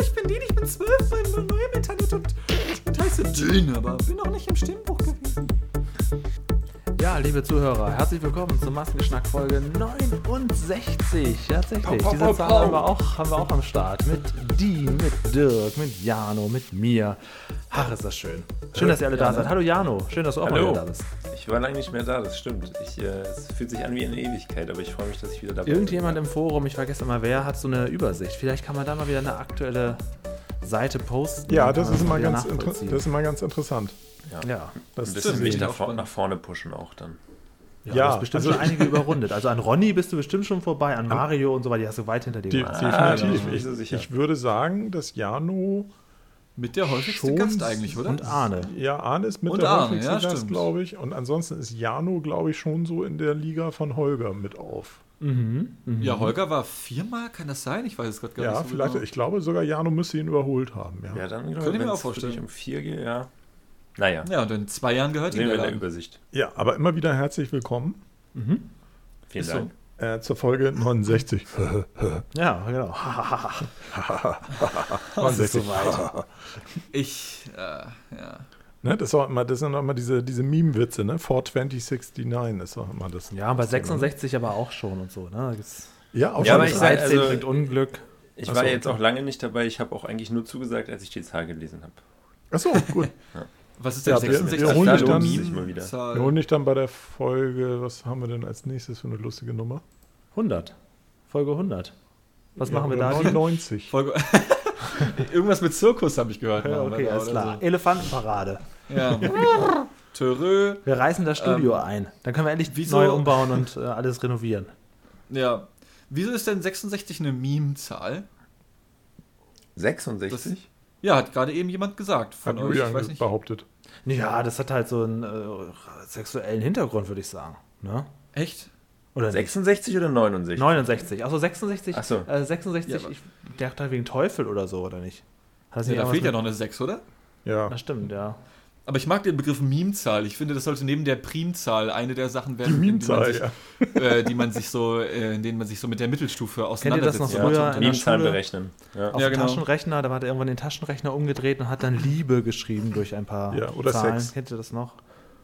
ich bin Dean, ich bin zwölf, bin neu im Internet und, und heiße Dean, aber bin noch nicht im Stimmbuch gewesen. Ja, liebe Zuhörer, herzlich willkommen zur Maskenschnack Folge 69. Tatsächlich. Pau, pau, Diese Zahl haben wir, auch, haben wir auch am Start. Mit Dean, mit Dirk, mit Jano, mit mir. Ach, ist das schön. Schön, dass ihr alle da seid. Hallo Jano, schön, dass du auch mal Hallo. wieder da bist. Ich war lange nicht mehr da, das stimmt. Ich, äh, es fühlt sich an wie eine Ewigkeit, aber ich freue mich, dass ich wieder dabei Irgendjemand im Forum, ich vergesse immer wer, hat so eine Übersicht. Vielleicht kann man da mal wieder eine aktuelle Seite posten. Ja, das ist, immer ganz das ist immer ganz interessant. Ja. Das Ein ist bisschen mich nach, vor, nach vorne pushen auch dann. Ja, Ja, du hast bestimmt also- schon einige überrundet. Also an Ronny bist du bestimmt schon vorbei, an Mario und so weiter, die hast du weit hinter dir. Ah, definitiv. bin ich ich, ich würde sagen, dass Jano, Mit der häufigste Schon Gast eigentlich, oder? Und Arne. ja, Arne ist mit Und der Arne, häufigste ja, Gast, glaube ich. Und ansonsten ist Jano, glaube ich, schon so in der Liga von Holger mit auf. Ja, Holger war viermal, kann das sein? Ich weiß es gerade gar Ja, nicht so vielleicht, genau. ich glaube sogar Jano müsste ihn überholt haben. Ja. Ja, dann Könnte ich mir auch vorstellen. wirklich um vier geht, ja. Naja, Ja, und in zwei Jahren gehört ihm sehen wir der in der. Übersicht. ja, aber immer wieder herzlich willkommen Vielen Ist so. Äh, zur Folge 69. Ja, genau. Das ist soweit. Ich, äh, ja. Ne, das, war immer, das sind auch immer diese, diese Meme-Witze, ne? 42069 ist auch immer das. Ja, bei 66 aber auch schon und so. Ne? Das Ja, auch Ja, schon aber ich das- sag- 13 also- bringt Unglück. Ich war so, jetzt okay. auch lange nicht dabei. Ich habe auch eigentlich nur zugesagt, als ich die Zahl gelesen habe. Achso, gut. Was ist Ja, denn wir- 66? wir holen dich Da dann-. Wir holen dich dann bei der Folge, was haben wir denn als nächstes für eine lustige Nummer? 100. Folge 100. Was machen wir da? 99. Folge Irgendwas mit Zirkus habe ich gehört. Ja, wir okay, alles klar. Elefantenparade. So. Ja. Törö. Wir reißen das Studio ein. Dann können wir endlich wieso- neu umbauen und äh, alles renovieren. Ja. Wieso ist denn 66 eine Meme-Zahl? 66? Ja, hat gerade eben jemand gesagt von Hat euch. Ich weiß nicht. behauptet. Ja, das hat halt so einen äh, sexuellen Hintergrund, würde ich sagen. Ne? Echt? Oder nicht? 66 oder 69? 69. Achso, 66. Ach so. Äh, 66, Ja, ich dachte halt wegen Teufel oder so, oder nicht? Hat nicht da fehlt ja noch eine 6, oder? Ja. Das stimmt, ja. Aber ich mag den Begriff Meme-Zahl. Ich finde, das sollte neben der Primzahl eine der Sachen Die werden, in denen man sich, ja. äh, die man sich so, äh, in denen man sich so mit der Mittelstufe ihr das auseinandersetzt. noch früher Mathe- in der Schule? berechnen. Ja. Auf Ja, dem genau. Taschenrechner, da hat er irgendwann den Taschenrechner umgedreht und hat dann Liebe geschrieben durch ein paar Ja, oder Zahlen. Sex. Kennt ihr das noch?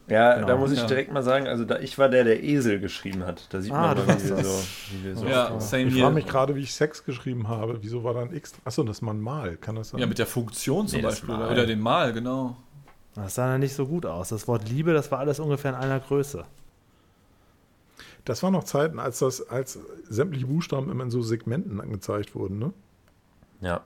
Ja, Genau. da muss ich Ja. direkt mal sagen, also da, ich war der, der Esel geschrieben hat. Da sieht Ah, man wie wir das. so, wie wir so Ja, same Ich frage mich gerade, wie ich Sex geschrieben habe. Wieso war da ein X? Achso, das ist mal ein Mal. Kann das sein? Ja, mit der Funktion zum Nee, Beispiel. Oder dem Mal, genau. Das sah dann nicht so gut aus. Das Wort Liebe, das war alles ungefähr in einer Größe. das waren noch Zeiten, als das, als sämtliche Buchstaben immer in so Segmenten angezeigt wurden, ne? Ja.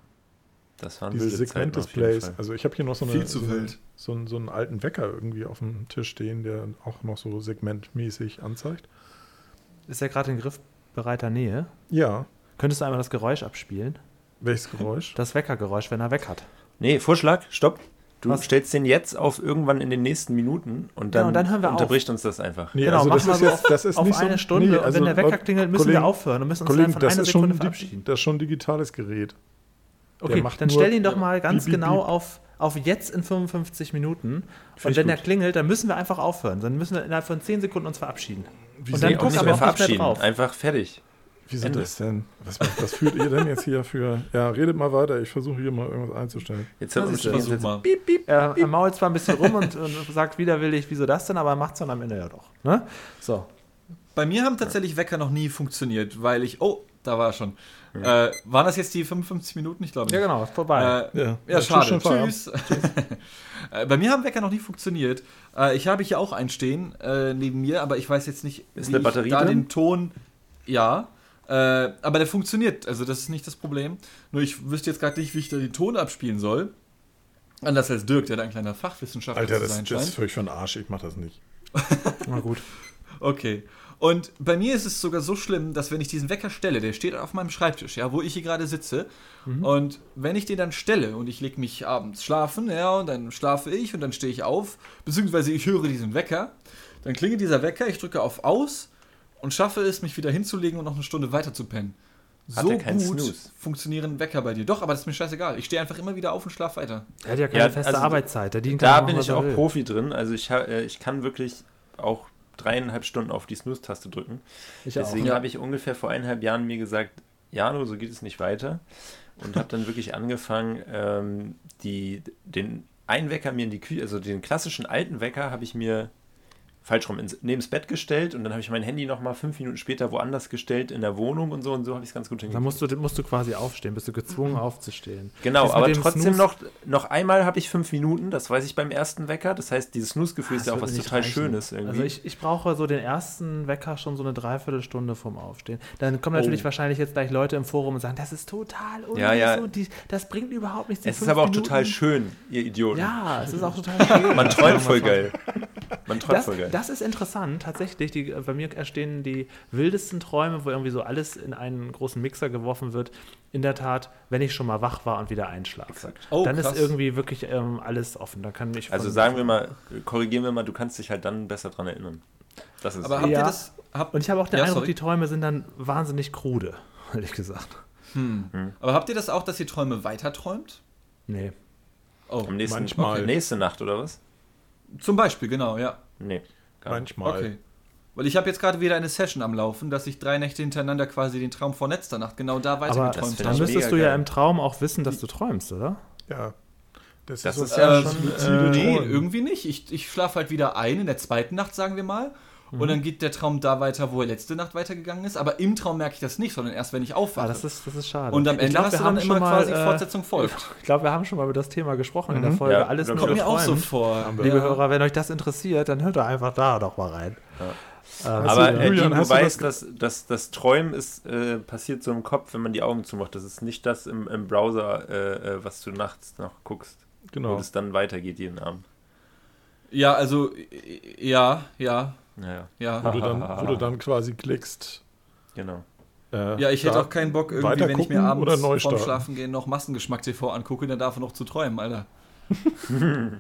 Das waren Diese Segment-Displays. Also ich habe hier noch so, eine, Viel zu so, wild. so, einen, so einen alten Wecker irgendwie auf dem Tisch stehen, der auch noch so segmentmäßig anzeigt. Ist er gerade in griffbereiter Nähe? Ja. Könntest du einmal das Geräusch abspielen? Welches Geräusch? Das Weckergeräusch, wenn er weg hat. Nee, Vorschlag, stopp. Du Was? stellst den jetzt auf irgendwann in den nächsten Minuten und dann, Ja, und dann hören wir auf. unterbricht uns das einfach. Nee, genau, also machen das wir ist so jetzt, das ist auf nicht so, eine Stunde. nee, und also wenn der Wecker klingelt, müssen Kollegen- wir aufhören und müssen uns Kollegen, dann von das einer ist, Sekunde schon, verabschieden. das ist schon ein digitales Gerät. Okay, macht dann nur stell ihn doch mal ganz piep, genau piep. auf, auf jetzt in 55 Minuten. Find Und wenn der klingelt, dann müssen wir einfach aufhören. Dann müssen wir innerhalb von 10 Sekunden uns verabschieden. Wie Und dann Nee, guck und nicht mehr auch nicht mehr verabschieden. drauf. Einfach fertig. Wieso Ende. das denn? Was, was führt ihr denn jetzt hier für. Ja, redet mal weiter. Ich versuche hier mal irgendwas einzustellen. Jetzt das Versuch jetzt mal. piep, piep. Er, er mault zwar ein bisschen rum und, und sagt widerwillig, wieso das denn, aber er macht es dann am Ende ja doch. Ne? So. Bei mir haben tatsächlich Wecker noch nie funktioniert, weil ich. Oh, da war er schon. Äh, waren das jetzt die 55 Minuten? Ich glaube nicht. Ja, genau, ist vorbei. Äh, Ja, ja, ja, tschüss, schade. schon Feierabend. Tschüss. Äh, Bei mir haben Wecker noch nie funktioniert. Äh, Ich habe hier auch einen stehen äh, neben mir, aber ich weiß jetzt nicht, Ist wie eine Batterie ich da drin? den Ton. Ja. Äh, aber der funktioniert, also das ist nicht das Problem. Nur ich wüsste jetzt gerade nicht, wie ich da den Ton abspielen soll. Anders als Dirk, der da ein kleiner Fachwissenschaftler Alter, zu das, sein das ist scheint. völlig für den Arsch. Ich mach das nicht. Na gut. Okay. Und bei mir ist es sogar so schlimm, dass wenn ich diesen Wecker stelle, der steht auf meinem Schreibtisch, ja, wo ich hier gerade sitze, und wenn ich den dann stelle und ich lege mich abends schlafen, ja, und dann schlafe ich und dann stehe ich auf, beziehungsweise ich höre diesen Wecker, dann klingelt dieser Wecker, ich drücke auf Aus und schaffe es, mich wieder hinzulegen und noch eine Stunde weiter zu pennen. Hat so gut Snooze? funktionieren Wecker bei dir. Doch, aber das ist mir scheißegal. Ich stehe einfach immer wieder auf und schlafe weiter. Er hat ja keine Ja, feste also Arbeitszeit. Der dient Da bin ich auch will. Profi drin. Also ich, äh, ich kann wirklich auch dreieinhalb Stunden auf die Snooze-Taste drücken. Ich Deswegen Ja. habe ich ungefähr vor eineinhalb Jahren mir gesagt, Jano, so geht es nicht weiter. und habe dann wirklich angefangen, ähm, die, den einen Wecker mir in die Küche, also den klassischen alten Wecker habe ich mir falsch rum ins, neben das Bett gestellt und dann habe ich mein Handy noch mal fünf Minuten später woanders gestellt in der Wohnung und so und so habe ich es ganz gut Dann hingekriegt. musst du, musst du quasi aufstehen, bist du gezwungen aufzustehen. Genau, aber dem trotzdem Snooze- noch, noch einmal habe ich fünf Minuten, das weiß ich beim ersten Wecker. Das heißt, dieses Snooze-Gefühl ist ja auch Ah, was total reichen. Schönes irgendwie. Also ich, ich brauche so den ersten Wecker schon so eine Dreiviertelstunde vorm Aufstehen. Dann kommen natürlich Oh. wahrscheinlich jetzt gleich Leute im Forum und sagen, das ist total Ja, ja. die, das bringt überhaupt nichts. es ist aber auch Minuten- total schön, ihr Idioten. Ja, es ist auch total schön. Man träumt voll geil. Man träumt voll geil. Das ist interessant, tatsächlich. Die, bei mir entstehen die wildesten Träume, wo irgendwie so alles in einen großen Mixer geworfen wird. In der Tat, wenn ich schon mal wach war und wieder einschlafe. Exakt. Oh, dann krass. ist irgendwie wirklich ähm, alles offen. Da kann ich Also sagen wir mal, korrigieren wir mal, du kannst dich halt dann besser dran erinnern. Das ist Aber habt Ja. ihr das. Habt, Und ich habe auch den Ja, Eindruck, sorry. die Träume sind dann wahnsinnig krude, ehrlich gesagt. aber habt ihr das auch, dass ihr Träume weiter träumt? Nee. Oh, am nächsten, Manchmal. okay. nächste Nacht oder was? zum Beispiel, genau, ja. Nee. Nicht. Manchmal. Okay. Weil ich habe jetzt gerade wieder eine Session am Laufen, dass ich drei Nächte hintereinander quasi den Traum vor letzter Nacht genau da Aber weitergeträumt das dann habe. müsstest du ja geil. im Traum auch wissen, dass du träumst, oder? Ja. Das, Das ist, ist das ja Äh, schon, luzide nee, irgendwie nicht. Ich, ich schlafe halt wieder ein in der zweiten Nacht, sagen wir mal. Und dann geht der Traum da weiter, wo er letzte Nacht weitergegangen ist. Aber im Traum merke ich das nicht, sondern erst, wenn ich aufwache. Ah, das ist, das ist schade. und am Ich Ende glaub, hast wir du dann immer mal, quasi äh, Fortsetzung folgt. Ich glaube, wir haben schon mal über das Thema gesprochen in der Folge. Ja, Alles ich Kommt mir auch so vor. Liebe Ja. Hörer, wenn euch das interessiert, dann hört doch einfach da doch mal rein. Ähm, Aber du, äh, Julian, du weißt, das- dass, dass das Träumen ist, äh, passiert so im Kopf, wenn man die Augen zumacht. Das ist nicht das im, im Browser, äh, äh, was du nachts noch guckst. Wo Genau. es dann weitergeht jeden Abend. Ja, also, äh, ja, ja, Naja, ja. Wo du, dann, wo du dann quasi klickst. genau. Äh, Ja, ich hätte auch keinen Bock, irgendwie, wenn ich mir abends vorm? Schlafen gehen noch Massengeschmack TV angucke, dann darf er noch zu träumen, Alter.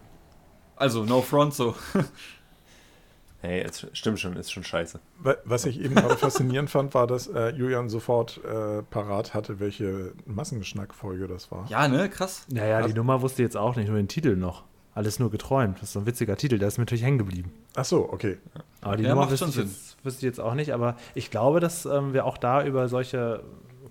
also, no front so. Hey, es stimmt schon, ist schon scheiße. Wa- Was ich eben gerade faszinierend fand, war, dass äh, Julian sofort äh, parat hatte, welche Massengeschnack-Folge das war. Ja, ne, krass. Naja, die Nummer wusste jetzt auch nicht, nur den Titel noch. Alles nur geträumt. Das ist so ein witziger Titel, der ist mir natürlich hängen geblieben. Ach so, okay. Aber die Ja, Nummer macht wüsste schon ich, Sinn. jetzt, wüsste ich jetzt auch nicht, aber ich glaube, dass ähm, wir auch da über solche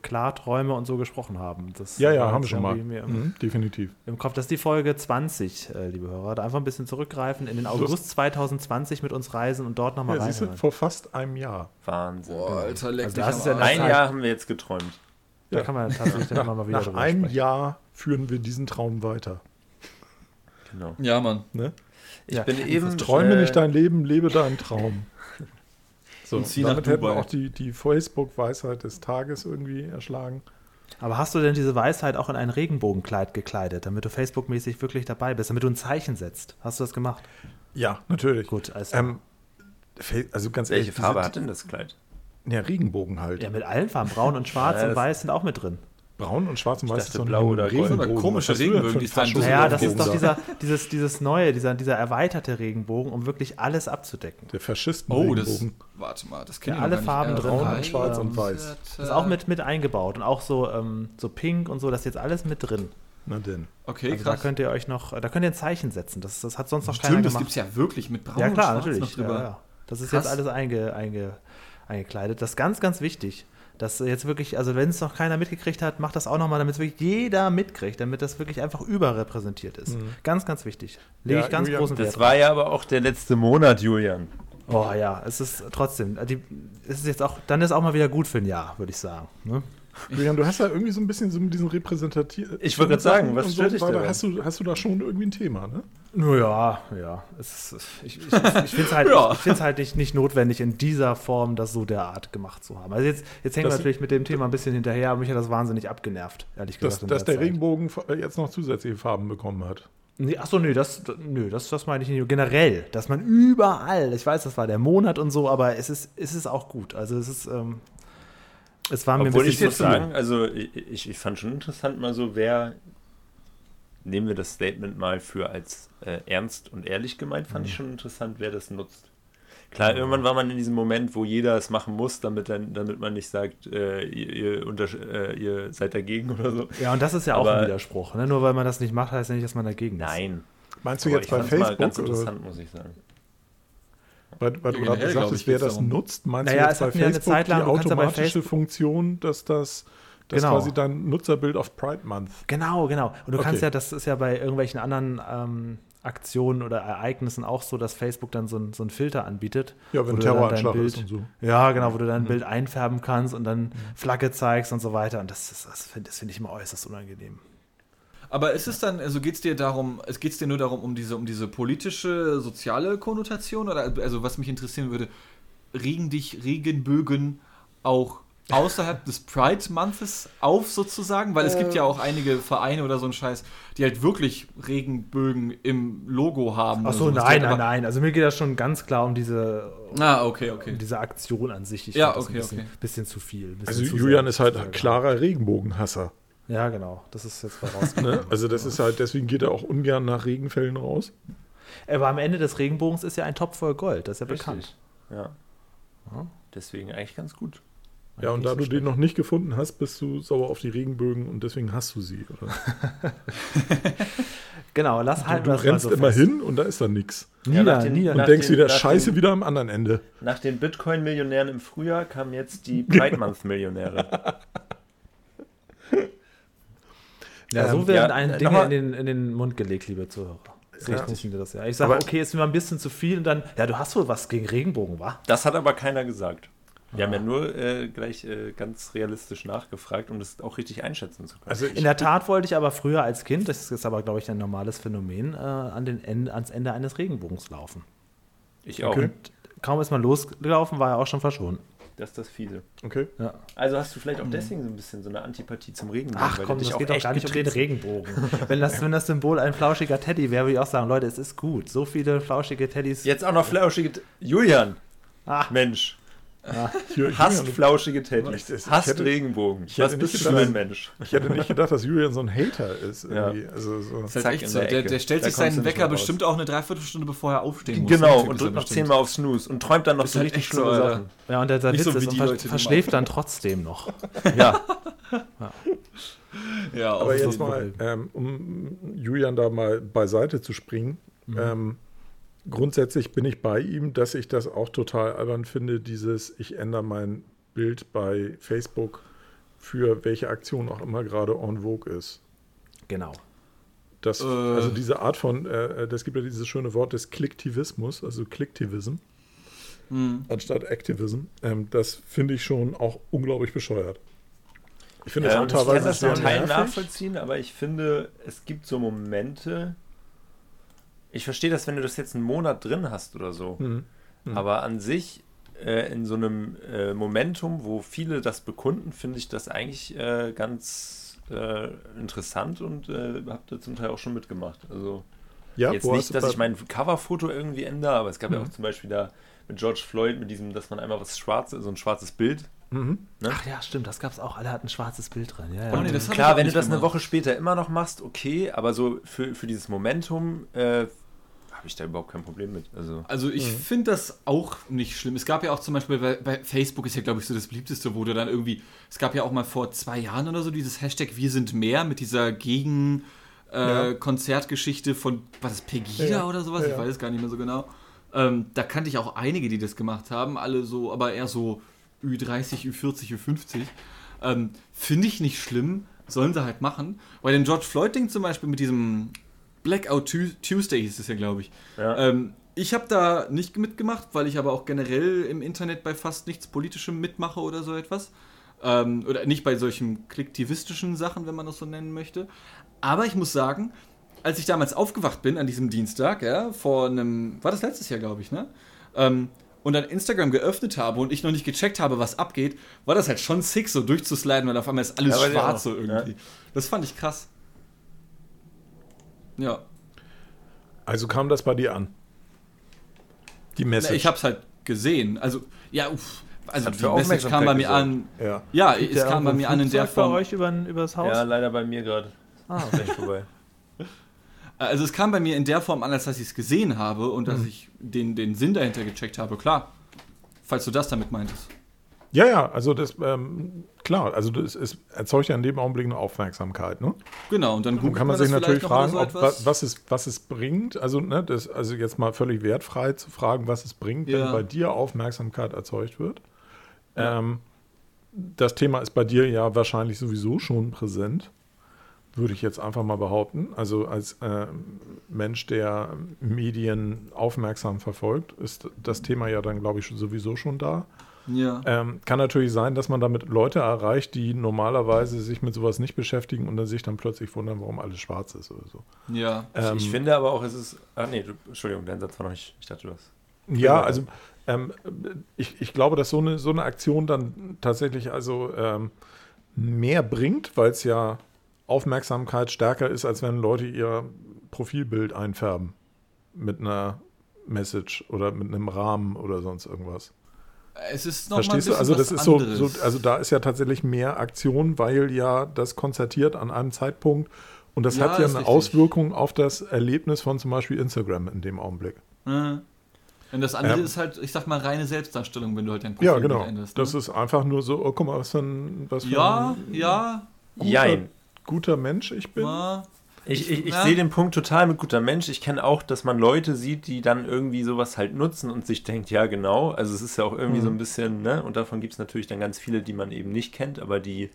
Klarträume und so gesprochen haben. Das Ja, ja, haben wir schon mal. Mhm, definitiv. im Kopf. Das ist die Folge 20, äh, liebe Hörer. Da einfach ein bisschen zurückgreifen, in den August 2020 mit uns reisen und dort nochmal Ja, reinhören. vor fast einem Jahr. Wahnsinn. Boah, Alter, leck Also das ist ja. Ein Zeit. Jahr haben wir jetzt geträumt. Da Ja. kann man tatsächlich dann mal wieder Nach einem sprechen. Jahr führen wir diesen Traum weiter. Genau. Ja, Mann. Ne? Ich Ja, bin eben. Träume äh, nicht dein Leben, lebe deinen Traum. So, Und damit hätten wir auch die, die Facebook-Weisheit des Tages irgendwie erschlagen. Aber hast du denn diese Weisheit auch in ein Regenbogenkleid gekleidet, damit du Facebook-mäßig wirklich dabei bist, damit du ein Zeichen setzt? Hast du das gemacht? Ja, natürlich. Gut, also Ähm, also ganz Welche ehrlich, Farbe diese- hat denn das Kleid? Ja, Regenbogen halt. ja, mit allen Farben, braun und schwarz Ja, und weiß sind auch mit drin. Braun und schwarz und weiß dachte doch blau oder. Regenbogen. So eine komische für die Faschus- Naja, das ist Regenbogen doch da? dieser, dieses, dieses neue, dieser, dieser erweiterte Regenbogen, um wirklich alles abzudecken. Der Faschisten Oh, das. Regenbogen. Warte mal, das Ja, kenne ich alle Farben nicht. drin Äh, haben. Schwarz und ähm, weiß. Das ist auch mit, mit eingebaut und auch so, ähm, so pink und so, das ist jetzt alles mit drin. Na denn. Okay, Also da krass. könnt ihr euch noch, da könnt ihr ein Zeichen setzen. Das, das hat sonst noch keiner Stimmt, das gemacht. gibt's ja wirklich mit braun Ja, klar, und schwarz natürlich. noch drüber. Ja, ja. Das ist Krass. jetzt alles einge, einge, eingekleidet. Das ist ganz, ganz wichtig. Dass jetzt wirklich, also wenn es noch keiner mitgekriegt hat, macht das auch nochmal, damit es wirklich jeder mitkriegt, damit das wirklich einfach überrepräsentiert ist. Ganz, ganz wichtig. Lege Ja, ich ganz Julian, großen Wert Das war ja aber auch der letzte Monat, Julian. Oh ja, es ist trotzdem, die, es ist jetzt auch, dann ist auch mal wieder gut für ein Jahr, würde ich sagen. Ne? Julian, du hast ja irgendwie so ein bisschen so diesen repräsentativen. Ich wollte gerade sagen, was stört dich da hast du, hast du da schon irgendwie ein Thema, ne? Nur ja. Es ist, ich ich, ich finde es halt, Ja. ich find's halt nicht, nicht notwendig, in dieser Form das so derart gemacht zu haben. Also jetzt, jetzt hängen wir Das- natürlich mit dem Thema ein bisschen hinterher, aber mich hat das wahnsinnig abgenervt, ehrlich Dass, gesagt. in dass der Zeit. Regenbogen jetzt noch zusätzliche Farben bekommen hat. Nee, achso, nö, das, nö das, das meine ich nicht. Generell, dass man überall, ich weiß, das war der Monat und so, aber es ist, es ist auch gut. Also es ist, ähm, es war mir Obwohl ein ich bisschen muss zu viel. sagen, also ich, ich, ich fand schon interessant mal so, wer, nehmen wir das Statement mal für als äh, ernst und ehrlich gemeint, fand ich Mhm. schon interessant, wer das nutzt. Klar, irgendwann war man in diesem Moment, wo jeder es machen muss, damit, dann, damit man nicht sagt, äh, ihr, ihr, äh, ihr seid dagegen oder so. Ja, und das ist ja auch Aber- ein Widerspruch. Ne? Nur weil man das nicht macht, heißt ja nicht, dass man dagegen ist. Nein. Meinst du Aber jetzt ich bei Facebook? ganz Oder, interessant, muss ich sagen. Weil, weil du gerade sagtest, ich, wer das darum. nutzt, meinst Naja, du es jetzt bei ja Facebook Zeit lang- die ja automatische Facebook- Funktion, dass das Das Genau. ist quasi dein Nutzerbild auf Pride Month. Genau, genau. Und du Okay. kannst ja, das ist ja bei irgendwelchen anderen ähm, Aktionen oder Ereignissen auch so, dass Facebook dann so, ein, so einen Filter anbietet. Ja, wo wenn Terroranschlag dein ist und so. Ja, genau, wo du dein Bild einfärben kannst und dann Flagge zeigst und so weiter. Und das, ist- das finde das find ich immer äußerst unangenehm. Aber ist es dann, also geht es dir darum, es geht dir nur darum, um diese, um diese politische, soziale Konnotation? Oder also was mich interessieren würde, regen dich Regenbögen auch außerhalb des Pride Months auf sozusagen? Weil es gibt ja auch einige Vereine oder so ein Scheiß, die halt wirklich Regenbögen im Logo haben. Ach oder so, nein, nein, nein. Also mir geht das schon ganz klar um diese, Ah, okay, okay. um diese Aktion an sich. Ich Ja, okay, ein bisschen, okay. bisschen zu viel. bisschen Also zu Julian sehr- ist halt klarer Regenbogenhasser. Ja, genau. Das ist jetzt vorausgegangen. Ne? Also das ist halt, deswegen geht er auch ungern nach Regenfällen raus. Aber am Ende des Regenbogens ist ja ein Topf voll Gold. Das ist ja bekannt. Ja. Deswegen eigentlich ganz gut. Ja, und da so du den schlecht. noch nicht gefunden hast, bist du sauer auf die Regenbögen und deswegen hast du sie. Oder? Genau, lass halten Du mal rennst so immer fest. hin und da ist dann nichts. Ja, Nieder, den-. Und denkst wieder, scheiße, dem- wieder am anderen Ende. Nach den Bitcoin-Millionären im Frühjahr kamen jetzt die Pride Month-Millionäre. Ja, so Ähm, werden ja, einem äh, Dinge in den, in den Mund gelegt, liebe Zuhörer. So Ja. funktioniert das ja. Ich sage, okay, ist mir ein bisschen zu viel und dann, ja, du hast wohl was gegen Regenbogen, wa? Das hat aber keiner gesagt. Wir haben ja nur äh, gleich äh, ganz realistisch nachgefragt, um das auch richtig einschätzen zu können. Also ich, In der Tat wollte ich aber früher als Kind, das ist aber, glaube ich, ein normales Phänomen, äh, an den Ende, ans Ende eines Regenbogens laufen. ich auch. okay. Kaum ist man losgelaufen, war er auch schon verschwunden. Das ist das Fiese. okay. Ja. Also hast du vielleicht auch deswegen so ein bisschen so eine Antipathie zum Regenbogen. Ach weil komm, das geht doch gar nicht um den. Regenbogen. wenn, das, wenn das Symbol ein flauschiger Teddy wäre, würde ich auch sagen, Leute, es ist gut. So viele flauschige Teddys. Jetzt auch noch flauschige... T Julian, Ah, Mensch, Hier, hasst Julian, flauschige Teddys, hasst hätte- Regenbogen. ich hätte Was bist nicht du für ein gedacht- Mensch? ich hätte nicht gedacht, dass Julian so ein Hater ist. Ja. Also so. Das ist halt echt so. der Der, stellt Da sich seinen Wecker bestimmt auch eine Dreiviertelstunde bevor er aufstehen muss. Genau, und drückt noch zehnmal auf Snooze und träumt dann noch Ist so halt richtig echt so, schlimme Alter. Sachen. ja, und der, der Witz so ist, und ver verschläft dann trotzdem noch. Ja, Ja, Aber auf jetzt mal, ähm, um Julian da mal beiseite zu springen. Ähm, grundsätzlich bin ich bei ihm, dass ich das auch total albern finde, dieses, ich ändere mein Bild bei Facebook für welche Aktion auch immer gerade en vogue ist. Genau. Das, Äh. Also diese Art von, äh, das gibt ja dieses schöne Wort des Klicktivismus, also Klicktivism, Hm. anstatt Activism. Ähm, das finde ich schon auch unglaublich bescheuert. Ich finde ähm, das ich auch kann teilweise das sehr zum Teil nervig. nachvollziehen, aber ich finde, es gibt so Momente... Ich verstehe das, wenn du das jetzt einen Monat drin hast oder so. Mhm. Aber an sich, äh, in so einem äh, Momentum, wo viele das bekunden, finde ich das eigentlich äh, ganz äh, interessant und äh, habe da zum Teil auch schon mitgemacht. Also Ja, jetzt nicht, dass ich mein Coverfoto irgendwie ändere, aber es gab ja Mhm. auch zum Beispiel da mit George Floyd, mit diesem, dass man einmal was schwarzes, so ein schwarzes Bild. Mhm. Ne? Ach ja, stimmt, das gab es auch. Alle hatten ein schwarzes Bild drin. Ja, ja. Oh, nee, Klar, wenn du das eine gemacht. Woche später immer noch machst, okay, aber so für, für dieses Momentum äh, habe ich da überhaupt kein Problem mit. Also Also ich finde das auch nicht schlimm. Es gab ja auch zum Beispiel bei, bei Facebook ist ja, glaube ich, so das beliebteste, wo du dann irgendwie, es gab ja auch mal vor zwei Jahren oder so dieses Hashtag Wir sind mehr mit dieser Gegen äh, Ja. Konzertgeschichte von, was ist Pegida Ja, oder sowas? ja, Ich weiß es gar nicht mehr so genau. Ähm, da kannte ich auch einige, die das gemacht haben, alle so, aber eher so Ü30, Ü40, Ü50. Ähm, finde ich nicht schlimm, sollen sie halt machen. Bei dem George Floyd-Ding zum Beispiel mit diesem Blackout Tu- Tuesday hieß es ja, glaube ich. ja. Ähm, ich habe da nicht mitgemacht, weil ich aber auch generell im Internet bei fast nichts Politischem mitmache oder so etwas. Ähm, oder nicht bei solchen klicktivistischen Sachen, wenn man das so nennen möchte. Aber ich muss sagen, als ich damals aufgewacht bin an diesem Dienstag, ja, vor einem, war das letztes Jahr, glaube ich, ne? Ähm, und dann Instagram geöffnet habe und ich noch nicht gecheckt habe, was abgeht, war das halt schon sick, so durchzusliden, weil auf einmal ist alles Ja, schwarz so irgendwie. Das fand ich krass. Ja. Also kam das bei dir an? Die Na, Message. ich habe es halt gesehen. Also, ja, uff. Also, die für Message kam bei mir Aufmerksamkeit an. ja. Ja, es kam bei mir an in der Form. bei euch über, übers Haus? ja, leider bei mir gerade. Ah, Gleich vorbei. Also, es kam bei mir in der Form an, als dass ich es gesehen habe und Mhm. dass ich den, den Sinn dahinter gecheckt habe. Klar. Falls du das damit meintest. ja, ja, also das, ähm, klar, also das, es erzeugt ja in dem Augenblick eine Aufmerksamkeit, ne? Genau, und dann Dann kann man das sich natürlich fragen, ob, was, es, was es bringt. Also, ne, das, also jetzt mal völlig wertfrei zu fragen, was es bringt, wenn Ja. bei dir Aufmerksamkeit erzeugt wird. Ähm, das Thema ist bei dir ja wahrscheinlich sowieso schon präsent, würde ich jetzt einfach mal behaupten. Also als äh, Mensch, der Medien aufmerksam verfolgt, ist das Thema ja dann, glaube ich, sowieso schon da. Ja. Ähm, kann natürlich sein, dass man damit Leute erreicht, die normalerweise sich mit sowas nicht beschäftigen und dann sich dann plötzlich wundern, warum alles schwarz ist oder so. Ja. Ähm, ich finde aber auch, es ist. Ah, nee, du, Entschuldigung, dein Satz war noch nicht. Ich dachte, du hast. Ja, also ähm, ich, ich glaube, dass so eine, so eine Aktion dann tatsächlich also ähm, mehr bringt, weil es ja Aufmerksamkeit stärker ist, als wenn Leute ihr Profilbild einfärben mit einer Message oder mit einem Rahmen oder sonst irgendwas. Es ist noch mal ein Verstehst du? bisschen Also das ist so, so, also da ist ja tatsächlich mehr Aktion, weil ja das konzertiert an einem Zeitpunkt und das Ja, hat ja eine richtig. Auswirkung auf das Erlebnis von zum Beispiel Instagram in dem Augenblick. Mhm. Und das andere Ähm. ist halt, ich sag mal, reine Selbstdarstellung, wenn du halt dein Ja, Profil genau. änderst. Das ne? ist einfach nur so, oh, guck mal, was für ein, was für ja, ein ja, guter, Jein. guter Mensch ich bin. ja. Ich, ich, ich Ja. sehe den Punkt total mit guter Mensch. Ich kenne auch, dass man Leute sieht, die dann irgendwie sowas halt nutzen und sich denkt, ja, genau. Also es ist ja auch irgendwie so ein bisschen, ne? Und davon gibt es natürlich dann ganz viele, die man eben nicht kennt, aber die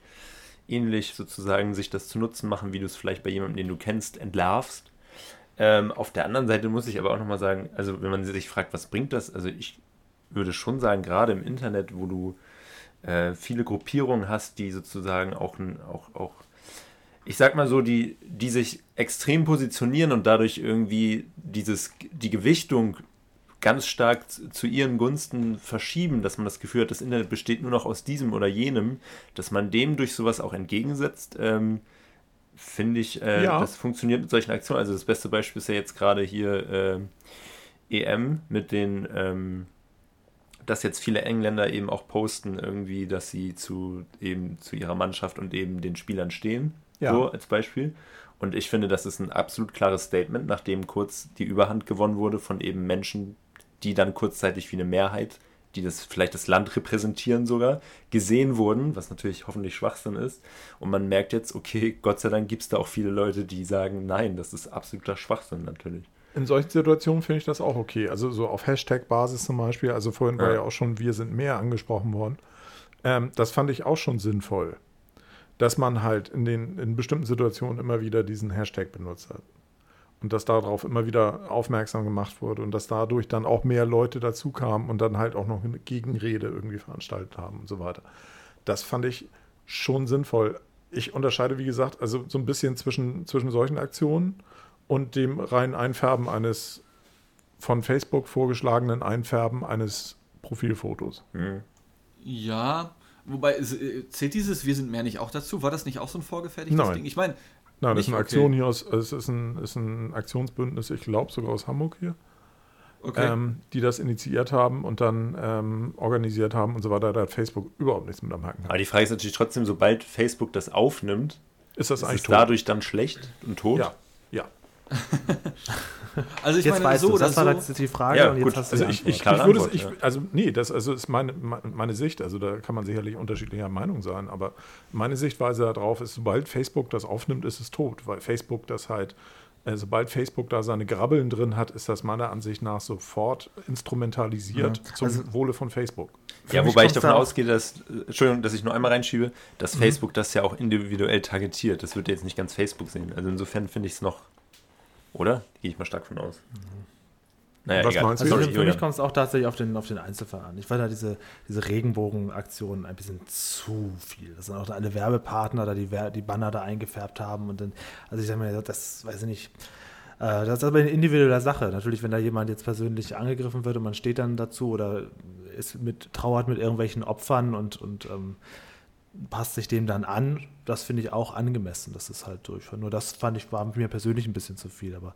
ähnlich sozusagen sich das zu nutzen machen, wie du es vielleicht bei jemandem, den du kennst, entlarvst. Ähm, auf der anderen Seite muss ich aber auch nochmal sagen, also wenn man sich fragt, was bringt das? Also ich würde schon sagen, gerade im Internet, wo du äh, viele Gruppierungen hast, die sozusagen auch, ein, auch, auch ich sag mal so, die, die sich extrem positionieren und dadurch irgendwie dieses, die Gewichtung ganz stark zu, ihren Gunsten verschieben, dass man das Gefühl hat, das Internet besteht nur noch aus diesem oder jenem, dass man dem durch sowas auch entgegensetzt, ähm, finde ich, äh, Ja. das funktioniert mit solchen Aktionen. Also das beste Beispiel ist ja jetzt gerade hier äh, EM mit den, ähm, dass jetzt viele Engländer eben auch posten irgendwie, dass sie zu eben zu ihrer Mannschaft und eben den Spielern stehen. Ja. So als Beispiel. Und ich finde, das ist ein absolut klares Statement, nachdem kurz die Überhand gewonnen wurde von eben Menschen, die dann kurzzeitig wie eine Mehrheit, die das vielleicht das Land repräsentieren sogar, gesehen wurden, was natürlich hoffentlich Schwachsinn ist. Und man merkt jetzt, okay, Gott sei Dank gibt es da auch viele Leute, die sagen, nein, das ist absoluter Schwachsinn natürlich. In solchen Situationen finde ich das auch okay. Also so auf Hashtag-Basis zum Beispiel. Also vorhin war Ja. ja auch schon Wir sind mehr angesprochen worden. Ähm, das fand ich auch schon sinnvoll, dass man halt in den in bestimmten Situationen immer wieder diesen Hashtag benutzt hat. Und dass darauf immer wieder aufmerksam gemacht wurde und dass dadurch dann auch mehr Leute dazu kamen und dann halt auch noch eine Gegenrede irgendwie veranstaltet haben und so weiter. Das fand ich schon sinnvoll. Ich unterscheide, wie gesagt, also so ein bisschen zwischen, zwischen solchen Aktionen und dem reinen Einfärben eines von Facebook vorgeschlagenen Einfärben eines Profilfotos. Hm. Ja, wobei, äh, zählt dieses Wir sind mehr nicht auch dazu? War das nicht auch so ein vorgefertigtes Nein. Ding? Ich meine, Nein, das Nicht, ist eine okay. Aktion hier aus, es ist ein, ist ein Aktionsbündnis, ich glaube sogar aus Hamburg hier, okay. ähm, die das initiiert haben und dann ähm, organisiert haben und so weiter. Da hat Facebook überhaupt nichts mit am Haken. Aber die Frage ist natürlich trotzdem, sobald Facebook das aufnimmt, Ist das ist eigentlich es dadurch dann schlecht und tot? Ja, ja. also ich Jetzt meine, weißt so das war so. jetzt die Frage Ja, und jetzt gut. hast du Also die ich, ich, ich würde es, ich, also nee, das also ist meine, meine Sicht, also da kann man sicherlich unterschiedlicher Meinung sein, aber meine Sichtweise darauf ist, sobald Facebook das aufnimmt, ist es tot, weil Facebook das halt, äh, sobald Facebook da seine Grabbeln drin hat, ist das meiner Ansicht nach sofort instrumentalisiert Ja. zum Also- Wohle von Facebook. Für Ja, wobei ich davon ausgehe, dass, Entschuldigung, dass ich nur einmal reinschiebe, dass Mhm. Facebook das ja auch individuell targetiert. Das wird jetzt nicht ganz Facebook sehen. Also insofern finde ich es noch, oder? Gehe ich mal stark von aus. Naja, Was egal. meinst du? Also Sorry, für, für Julian. mich kommt es auch tatsächlich auf den, auf den Einzelfall an. Ich fand da diese, diese Regenbogenaktionen ein bisschen zu viel. Das sind auch alle Werbepartner, da die, Wer- die Banner da eingefärbt haben. Und dann, also ich sag mal, das weiß ich nicht. Äh, Das ist aber eine individuelle Sache. Natürlich, wenn da jemand jetzt persönlich angegriffen wird und man steht dann dazu oder ist mit, trauert mit irgendwelchen Opfern und, und ähm, passt sich dem dann an, das finde ich auch angemessen. Das ist halt durch. Nur das fand ich, war mir persönlich ein bisschen zu viel. Aber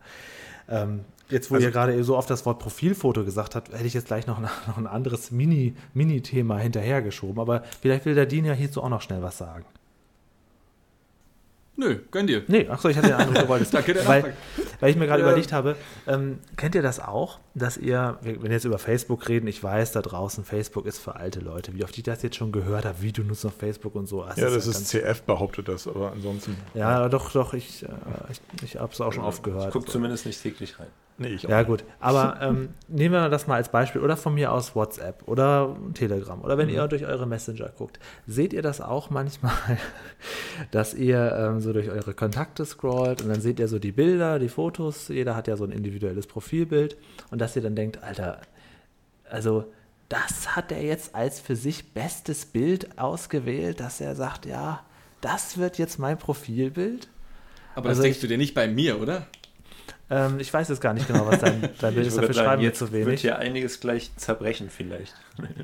ähm, jetzt, wo Also- ihr gerade so oft das Wort Profilfoto gesagt habt, hätte ich jetzt gleich noch, ein- noch ein anderes Mini- Mini-Thema hinterhergeschoben. Aber vielleicht will der Dean ja hierzu auch noch schnell was sagen. Nö, gönn dir. Nee, achso, ich hatte den Eindruck, du wolltest. Danke, der weil, weil ich mir gerade Ja. überlegt habe, ähm, kennt ihr das auch, dass ihr, wenn wir jetzt über Facebook reden, ich weiß, da draußen, Facebook ist für alte Leute, wie oft ich das jetzt schon gehört habe, wie du nutzt noch Facebook und so. Das Ja, das ja ist CF behauptet das, aber ansonsten. Ja, doch, doch, ich, äh, ich, ich habe es auch schon oft Ich gehört. gucke zumindest nicht täglich rein. Nee, ich Ja, auch. gut. Aber ähm, nehmen wir das mal als Beispiel. Oder von mir aus WhatsApp oder Telegram. Oder wenn ihr durch eure Messenger guckt. Seht ihr das auch manchmal, dass ihr ähm, so durch eure Kontakte scrollt und dann seht ihr so die Bilder, die Fotos. Jeder hat ja so ein individuelles Profilbild. Und dass ihr dann denkt, Alter, also das hat er jetzt als für sich bestes Bild ausgewählt, dass er sagt, ja, das wird jetzt mein Profilbild. Aber Also das denkst ich- du dir nicht bei mir, oder? Ähm, ich weiß jetzt gar nicht genau, was dein, dein Bild Ich ist. würde Dafür sagen, schreiben wir jetzt zu wird wenig. hier einiges gleich zerbrechen vielleicht.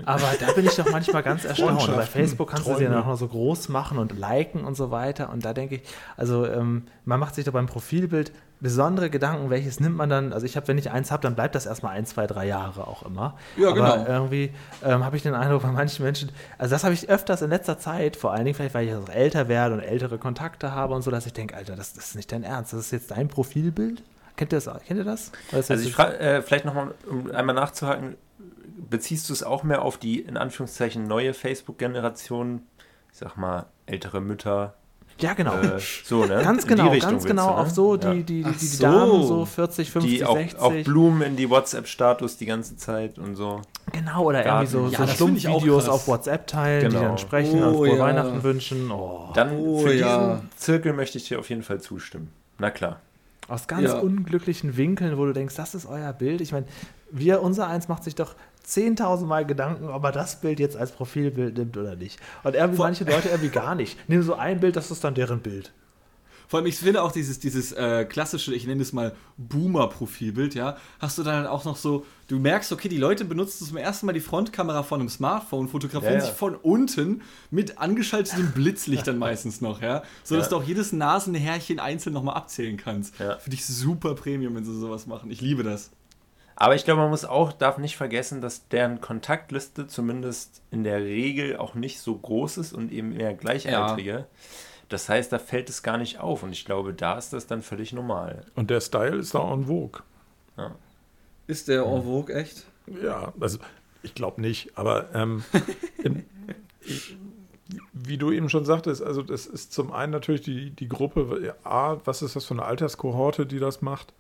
Aber da bin ich doch manchmal ganz erstaunt. Bei Facebook kannst du sie Träume. dann auch noch so groß machen und liken und so weiter. Und da denke ich, also ähm, man macht sich doch beim Profilbild besondere Gedanken, welches nimmt man dann. Also ich habe, wenn ich eins habe, dann bleibt das erstmal ein, zwei, drei Jahre auch immer. Ja, Aber genau. irgendwie ähm, habe ich den Eindruck, bei manchen Menschen, also das habe ich öfters in letzter Zeit, vor allen Dingen vielleicht, weil ich auch älter werde und ältere Kontakte habe und so, dass ich denke, Alter, das, das ist nicht dein Ernst. Das ist jetzt dein Profilbild? Kennt ihr das? Kennt ihr das? Also ich frage, äh, vielleicht nochmal, um einmal nachzuhaken, beziehst du es auch mehr auf die, in Anführungszeichen, neue Facebook-Generation, ich sag mal, ältere Mütter, ja, genau. äh, so, ne? Ganz die genau, ganz genau du, ne? auf so die, Ja. die, die, die, die so. Damen so 40, 50, die auch, 60. auch Blumen in die WhatsApp-Status die ganze Zeit und so. genau, oder Garten. irgendwie so, Ja, so Stummvideos auf WhatsApp teilen, die Genau. dann sprechen und Oh, frohe ja. Weihnachten wünschen. Oh. Dann Oh, für ja. diesen Zirkel möchte ich dir auf jeden Fall zustimmen. Na klar. Aus ganz Ja. unglücklichen Winkeln, wo du denkst, das ist euer Bild. Ich meine, wir, unser Eins macht sich doch 10.000 Mal Gedanken, ob er das Bild jetzt als Profilbild nimmt oder nicht. Und irgendwie manche Leute irgendwie gar nicht. Nehmen so ein Bild, das ist dann deren Bild. Vor allem, ich finde auch dieses, dieses äh, klassische, ich nenne es mal Boomer-Profilbild, ja, hast du dann auch noch so, du merkst, okay, die Leute benutzen zum ersten Mal die Frontkamera von einem Smartphone, fotografieren Ja, ja. sich von unten mit angeschaltetem Blitzlicht dann meistens noch, ja, so dass Ja. du auch jedes Nasenhärchen einzeln nochmal abzählen kannst. Ja. Finde ich super Premium, wenn sie sowas machen. Ich liebe das. Aber ich glaube, man muss auch, darf nicht vergessen, dass deren Kontaktliste zumindest in der Regel auch nicht so groß ist und eben eher Gleichaltrige. Das heißt, da fällt es gar nicht auf und ich glaube, da ist das dann völlig normal. Und der Style ist da en vogue. Ist der en vogue echt? Ja, also ich glaube nicht, aber ähm, in, ich, wie du eben schon sagtest, also das ist zum einen natürlich die, die Gruppe, A, was ist das für eine Alterskohorte, die das macht,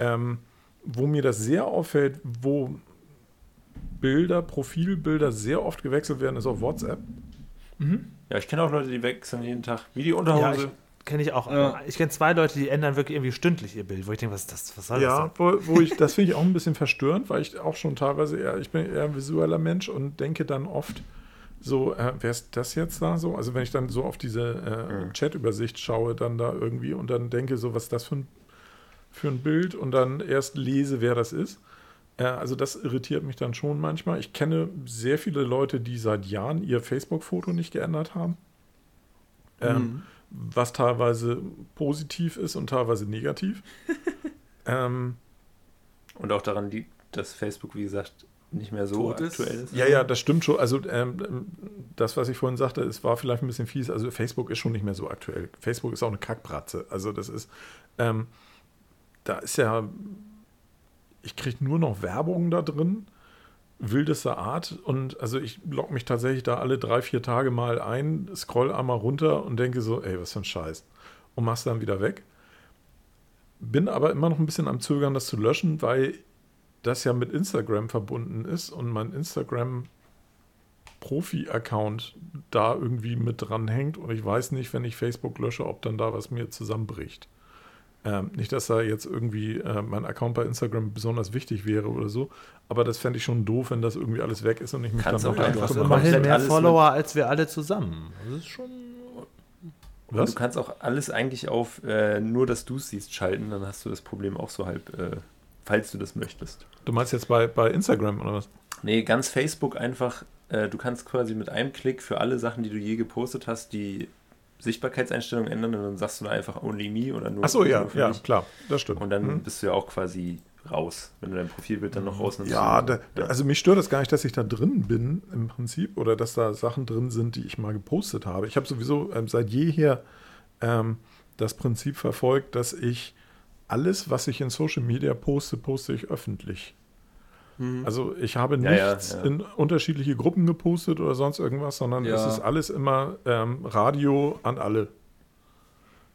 ähm, wo mir das sehr auffällt, wo Bilder, Profilbilder sehr oft gewechselt werden, ist auf WhatsApp. Ja, ich kenne auch Leute, die wechseln jeden Tag wie die Unterhose. Ja, ich kenne ich auch. Ja. Ich kenne zwei Leute, die ändern wirklich irgendwie stündlich ihr Bild, wo ich denke, was, ist das, was soll Ja, das? wo, wo ich, das finde ich auch ein bisschen verstörend, weil ich auch schon teilweise eher, ich bin eher ein visueller Mensch und denke dann oft so, äh, wer ist das jetzt da so? Also wenn ich dann so auf diese äh, Mhm. Chat-Übersicht schaue, dann da irgendwie und dann denke so, was ist das für ein, für ein Bild und dann erst lese, wer das ist. Also das irritiert mich dann schon manchmal. Ich kenne sehr viele Leute, die seit Jahren ihr Facebook-Foto nicht geändert haben. Ähm, Mhm. was teilweise positiv ist und teilweise negativ. ähm, Und auch daran liegt, dass Facebook, wie gesagt, nicht mehr so ist. aktuell ist. ja, ja, das stimmt schon. Also ähm, das, was ich vorhin sagte, es war vielleicht ein bisschen fies. Also Facebook ist schon nicht mehr so aktuell. Facebook ist auch eine Kackbratze. Also das ist, ähm, da ist ja, ich kriege nur noch Werbung da drin, wildester Art. Und also ich logge mich tatsächlich da alle drei, vier Tage mal ein, scroll einmal runter und denke so, ey, was für ein Scheiß. Und mach's dann wieder weg. Bin aber immer noch ein bisschen am Zögern, das zu löschen, weil das ja mit Instagram verbunden ist und mein Instagram Profi-Account da irgendwie mit dran hängt und ich weiß nicht, wenn ich Facebook lösche, ob dann da was mir zusammenbricht. Ähm, nicht, dass da jetzt irgendwie äh, mein Account bei Instagram besonders wichtig wäre oder so, aber das fände ich schon doof, wenn das irgendwie alles weg ist und ich mich Kannst dann auch noch einfach so. Immerhin mehr Follower als wir alle zusammen. Das ist schon. Was? du kannst auch alles eigentlich auf äh, nur, dass du es siehst, schalten, dann hast du das Problem auch so halb, äh, falls du das möchtest. Du meinst jetzt bei, bei Instagram oder was? Nee, ganz Facebook einfach, äh, du kannst quasi mit einem Klick für alle Sachen, die du je gepostet hast, die Sichtbarkeitseinstellungen ändern und dann sagst du da einfach Only Me oder nur, Achso, ja, ja, mich. klar, das stimmt. Und dann Mhm. bist du ja auch quasi raus, wenn du dein Profilbild dann noch rausnimmst. Ja, da, also mich stört das gar nicht, dass ich da drin bin im Prinzip oder dass da Sachen drin sind, die ich mal gepostet habe. Ich habe sowieso ähm, seit jeher ähm, das Prinzip verfolgt, dass ich alles, was ich in Social Media poste, poste ich öffentlich. Also ich habe Ja, ja, nichts ja. in unterschiedliche Gruppen gepostet oder sonst irgendwas, sondern es ist alles immer ähm, Radio an alle.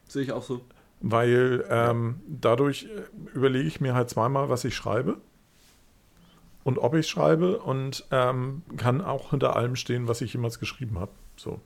Sehe ich auch so. Weil ähm, dadurch äh, überlege ich mir halt zweimal, was ich schreibe und ob ich schreibe und ähm, kann auch hinter allem stehen, was ich jemals geschrieben habe. So.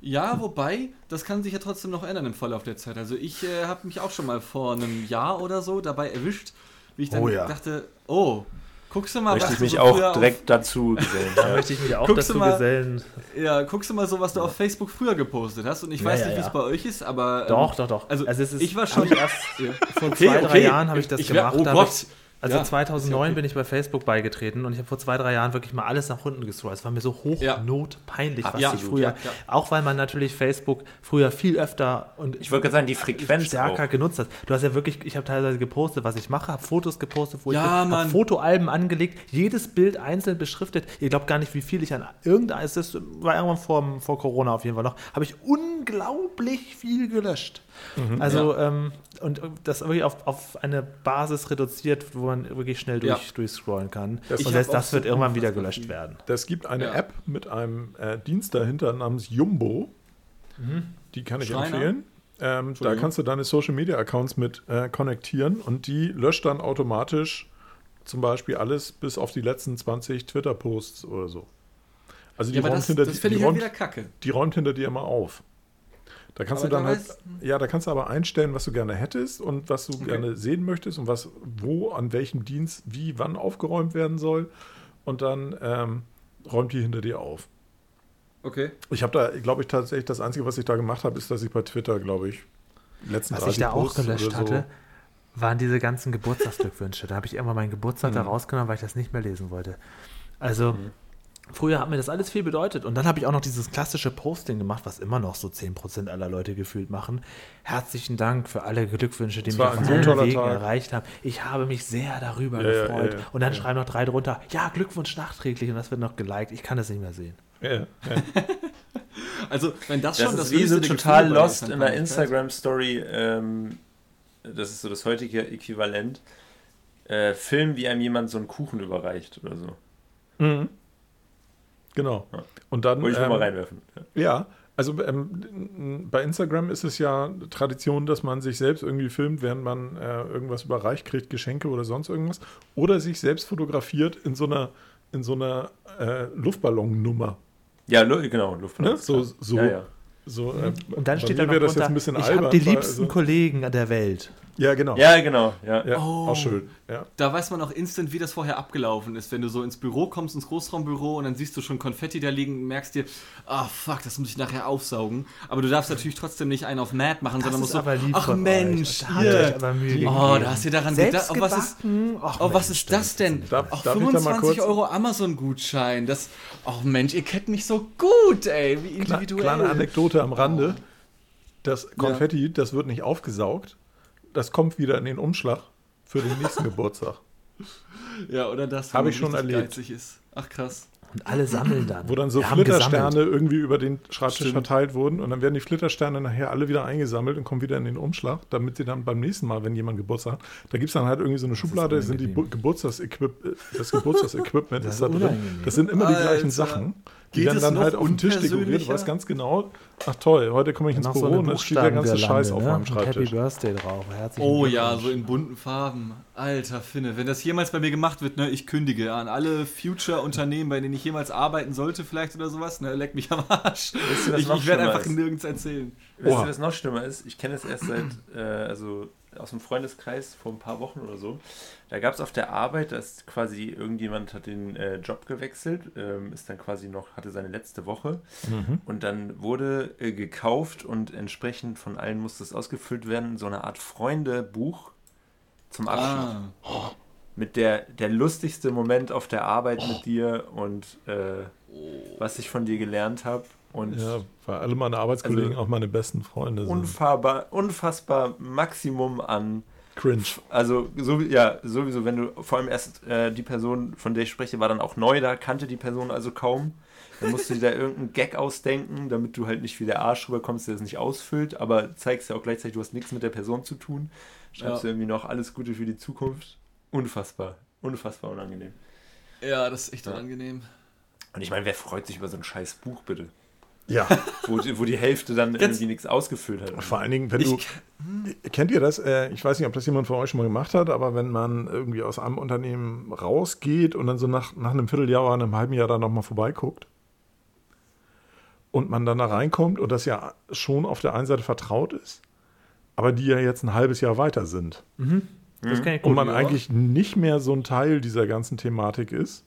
Ja, wobei, das kann sich ja trotzdem noch ändern im Verlauf der Zeit. Also ich äh, habe mich auch schon mal vor einem Jahr oder so dabei erwischt, wie ich dann Oh ja. dachte, oh, guckst du mal, Möchte was ich du mich so auch direkt dazu gesellen. Ja. möchte ich mich auch Guckst dazu mal- gesellen. Auf, ja, guckst du mal so, was du auf Facebook früher gepostet hast. Und ich Ja, weiß ja, nicht, wie ja. es bei euch ist, aber... ähm, Doch, doch, doch. Also, es ist, ich war schon... Ich erst Ja. vor Okay, zwei, drei okay. Jahren habe ich das Ich wär- gemacht. oh da hab Gott. Ich, also Ja, 2009 ist ja okay. bin ich bei Facebook beigetreten und ich habe vor zwei, drei Jahren wirklich mal alles nach unten gescrollt. Es war mir so Ja. hochnotpeinlich, was Ja, ich früher, ja, ja. auch weil man natürlich Facebook früher viel öfter und Ich gerade sagen, die Frequenz stärker auch. genutzt hast. Du hast ja wirklich, ich habe teilweise gepostet, was ich mache, habe Fotos gepostet, wo Ja, ich bin, Mann. hab Fotoalben angelegt, jedes Bild einzeln beschriftet. Ihr glaubt gar nicht, wie viel ich an irgendein, es war irgendwann vor, vor Corona auf jeden Fall noch, habe ich unglaublich viel gelöscht. Mhm. Also, ähm, und das wirklich auf, auf eine Basis reduziert, wo man wirklich schnell durch, Ja. durchscrollen kann. Das- und selbst das wird so irgendwann wieder gelöscht viel. werden. Es gibt eine Ja. App mit einem äh, Dienst dahinter namens Jumbo. Mhm. Die kann ich Schreiner? empfehlen. Ähm, da kannst du deine Social Media Accounts mit äh, konnektieren und die löscht dann automatisch zum Beispiel alles bis auf die letzten 20 Twitter-Posts oder so. Also die, Ja, räumt, das, hinter, das die, die, halt räumt, wieder kacke. die räumt hinter dir immer auf. Da kannst Aber du dann da halt, weiß- ja, da kannst du aber einstellen, was du gerne hättest und was du gerne sehen möchtest und was, wo, an welchem Dienst, wie, wann aufgeräumt werden soll. Und dann ähm, räumt die hinter dir auf. Okay. Ich habe da, glaube ich, tatsächlich das Einzige, was ich da gemacht habe, ist, dass ich bei Twitter, glaube ich, letzten Was 30 ich da auch Posts gelöscht oder so- hatte, waren diese ganzen Geburtstagsglückwünsche. Da habe ich irgendwann meinen Geburtstag Mhm. da rausgenommen, weil ich das nicht mehr lesen wollte. Also, früher hat mir das alles viel bedeutet. Und dann habe ich auch noch dieses klassische Posting gemacht, was immer noch so 10% aller Leute gefühlt machen. Herzlichen Dank für alle Glückwünsche, die mich auf allen Wegen Tag. erreicht haben. Ich habe mich sehr darüber Ja, gefreut. ja, ja. Und dann Ja. schreiben noch drei drunter, ja, Glückwunsch nachträglich. Und das wird noch geliked. Ich kann das nicht mehr sehen. Ja, ja. Also, wenn das, Das schon ist wie so total Gefühl lost in der das. Instagram-Story. Ähm, das ist so das heutige Äquivalent. Äh, Film, wie einem jemand so einen Kuchen überreicht oder so. Mhm. Genau. Ja. Und dann. Wollte ich ähm, mal reinwerfen. Ja. Ja, also ähm, bei Instagram ist es ja Tradition, dass man sich selbst irgendwie filmt, während man äh, irgendwas überreicht kriegt, Geschenke oder sonst irgendwas. Oder sich selbst fotografiert in so einer, in so einer äh, Luftballonnummer. Ja, lu- genau, Luftballon. Ne? So, so, Ja, ja. so äh, Und dann steht da noch drunter, jetzt ein bisschen ich habe die weil, liebsten also, Kollegen der Welt. Ja, genau. ja, genau. Ja. Ja, Oh. auch schön. Ja. Da weiß man auch instant, wie das vorher abgelaufen ist. Wenn du so ins Büro kommst, ins Großraumbüro und dann siehst du schon Konfetti da liegen, merkst dir, ah fuck, das muss ich nachher aufsaugen. Aber du darfst natürlich trotzdem nicht einen auf Mad machen, sondern musst so, ach Mensch, hier. euch aber Mühe Oh, da hast du daran gedacht. Oh, was ist, oh, was ist das denn? Darf- Ach, darf ich da mal 25 kurz- Euro Amazon-Gutschein. Das, oh Mensch, ihr kennt mich so gut, ey. Wie individuell. Kleine Anekdote am Rande. Das Konfetti, das wird nicht aufgesaugt. Das kommt wieder in den Umschlag für den nächsten Geburtstag. Ja, oder das, Hab wenn ich schon erlebt. geizig Ist. Ach krass. Und alle sammeln dann. Wo dann so Wir haben Flittersterne gesammelt. irgendwie über den Schreibtisch Stimmt. verteilt wurden und dann werden die Flittersterne nachher alle wieder eingesammelt und kommen wieder in den Umschlag, damit sie dann beim nächsten Mal, wenn jemand Geburtstag hat, da gibt es dann halt irgendwie so eine Schublade, da sind die Geburtstagsequip äh, das Geburtstagsequipment Das ist ist da drin. Das sind immer die gleichen Alter. Sachen. Die werden es dann halt auf den Tisch dekoriert. Du weißt ganz genau, ach toll, heute komme ich ins Büro so und dann steht der ganze Buchstabenguirlande, Scheiß auf ne? meinem Und Happy Schreibtisch. Birthday drauf. Herzlichen Oh ja, so in bunten Farben. Alter Finne, wenn das jemals bei mir gemacht wird, ne, ich kündige an alle Future-Unternehmen, bei denen ich jemals arbeiten sollte, vielleicht oder sowas, ne, leck mich am Arsch. Ihr, was ich ich werde einfach ist? nirgends erzählen. Wisst Oha. ihr, was noch schlimmer ist? Ich kenne es erst seit, äh, also aus dem Freundeskreis vor ein paar Wochen oder so. Da gab es auf der Arbeit, dass quasi irgendjemand hat den äh, Job gewechselt, ähm, ist dann quasi noch, hatte seine letzte Woche Mhm. und dann wurde äh, gekauft und entsprechend von allen musste es ausgefüllt werden, so eine Art Freunde-Buch zum Abschluss. Ah. Mit der, der lustigste Moment auf der Arbeit mit dir und äh, was ich von dir gelernt habe. Und Ja, weil alle meine Arbeitskollegen Also- auch meine besten Freunde sind. unfahrbar, unfassbar Maximum an. Cringe. Also, so, ja, sowieso, wenn du vor allem erst äh, die Person, von der ich spreche, war dann auch neu da, kannte die Person also kaum. Dann musst du dir da irgendeinen Gag ausdenken, damit du halt nicht wie der Arsch rüberkommst, der das nicht ausfüllt, aber zeigst ja auch gleichzeitig, du hast nichts mit der Person zu tun. Schreibst Ja. du irgendwie noch alles Gute für die Zukunft. Unfassbar. Unfassbar unangenehm. Ja, das ist echt Ja. unangenehm. Und ich meine, wer freut sich über so ein scheiß Buch, bitte? Ja, wo, die- wo die Hälfte dann Ganz- irgendwie nichts ausgefüllt hat. vor allen Dingen, wenn Ich- du. Kennt ihr das? Äh, Ich weiß nicht, ob das jemand von euch schon mal gemacht hat, aber wenn man irgendwie aus einem Unternehmen rausgeht und dann so nach, nach einem Vierteljahr oder einem halben Jahr da nochmal vorbeiguckt und man dann da reinkommt und das ja schon auf der einen Seite vertraut ist, aber die ja jetzt ein halbes Jahr weiter sind. Das kann ich Und gut. man ja. eigentlich nicht mehr so ein Teil dieser ganzen Thematik ist.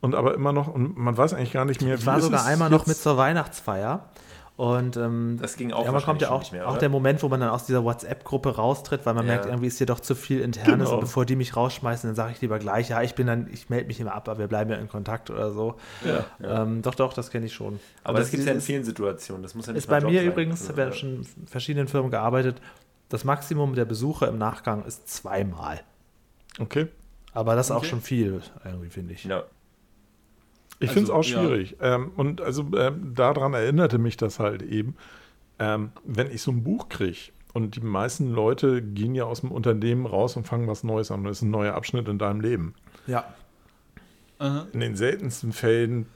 Und aber immer noch, und man weiß eigentlich gar nicht mehr, Ich war ist sogar es einmal noch jetzt- mit zur Weihnachtsfeier. Und ähm, Das ging auch irgendwann kommt ja auch, mehr, auch der Moment, wo man dann aus dieser WhatsApp-Gruppe raustritt, weil man Ja. merkt, irgendwie ist hier doch zu viel Internes Genau. und bevor die mich rausschmeißen, dann sage ich lieber gleich, ja, ich bin dann, ich melde mich immer ab, aber wir bleiben ja in Kontakt oder so. Ja. Ähm, doch, doch, das kenne ich schon. Aber das gibt es ja in vielen Situationen. Das muss ja nicht ist bei Job mir sein. übrigens, ich Also, habe ja schon in verschiedenen Firmen gearbeitet, das Maximum der Besucher im Nachgang ist zweimal. Okay. Aber das ist auch Okay. schon viel, irgendwie, finde ich. Ja. Ich Also, finde es auch ja. schwierig. Ähm, und also ähm, daran erinnerte mich das halt eben. Ähm, wenn ich so ein Buch kriege und die meisten Leute gehen ja aus dem Unternehmen raus und fangen was Neues an, das ist ein neuer Abschnitt in deinem Leben. Ja. Aha. In den seltensten Fällen,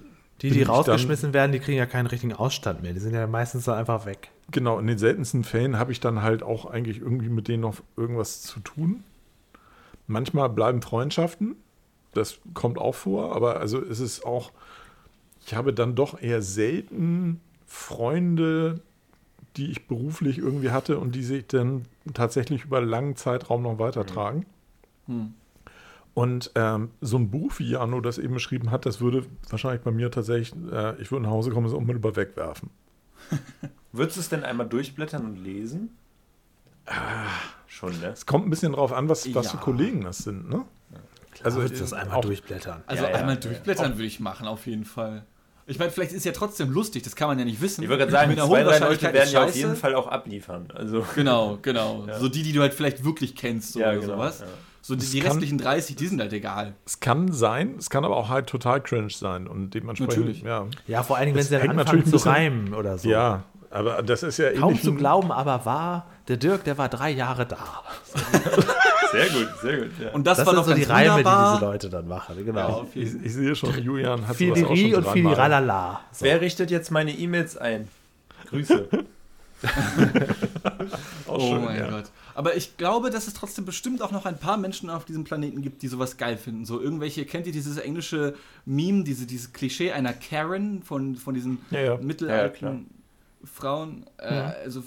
Die, die ich dann- rausgeschmissen werden, die kriegen ja keinen richtigen Ausstand mehr. Die sind ja meistens dann einfach weg. genau, in den seltensten Fällen habe ich dann halt auch eigentlich irgendwie mit denen noch irgendwas zu tun. Manchmal bleiben Freundschaften, das kommt auch vor, aber also es ist auch, ich habe dann doch eher selten Freunde, die ich beruflich irgendwie hatte und die sich dann tatsächlich über einen langen Zeitraum noch weitertragen. Hm. Und ähm, so ein Buch, wie Jano das eben beschrieben hat, das würde wahrscheinlich bei mir tatsächlich, äh, ich würde nach Hause kommen und es unmittelbar wegwerfen. Würdest du es denn einmal durchblättern und lesen? Schon, ne? Es kommt ein bisschen drauf an, was, was Ja. für Kollegen das sind, ne? Also würdest du das einmal auch- durchblättern. Also Ja, ja, einmal ja. durchblättern würde ich machen, auf jeden Fall. Ich meine, vielleicht ist ja trotzdem lustig, das kann man ja nicht wissen. Ich würde gerade sagen, Mit einer zwei, hohen drei Leute Wahrscheinlichkeit werden ja auf jeden Fall auch abliefern. Also, Genau, genau. Ja. So die, die du halt vielleicht wirklich kennst so Ja, oder genau, sowas. ja. So die, die kann- restlichen 30, die sind halt egal. Es kann sein, es kann aber auch halt total cringe sein und dementsprechend, Natürlich. ja. Ja, vor allen Dingen, wenn sie dann anfangen zu bisschen- reimen oder so. Ja, aber das ist ja Kaum zu glauben, aber wahr, der Dirk, der war drei Jahre da. sehr gut, sehr gut. Ja. Und das, Das, war noch so die Reime, die diese Leute dann machen. Ja, Genau. jeden Ich, ich sehe schon, Julian hat sowas auch schon und dreimal. Filiralala. So. Wer richtet jetzt meine E-Mails ein? Grüße. Oh schön, mein ja. Gott. Aber ich glaube, dass es trotzdem bestimmt auch noch ein paar Menschen auf diesem Planeten gibt, die sowas geil finden. So irgendwelche, kennt ihr dieses englische Meme, diese, dieses Klischee einer Karen von, von diesen Ja, ja. mittelalten Frauen? Äh, Also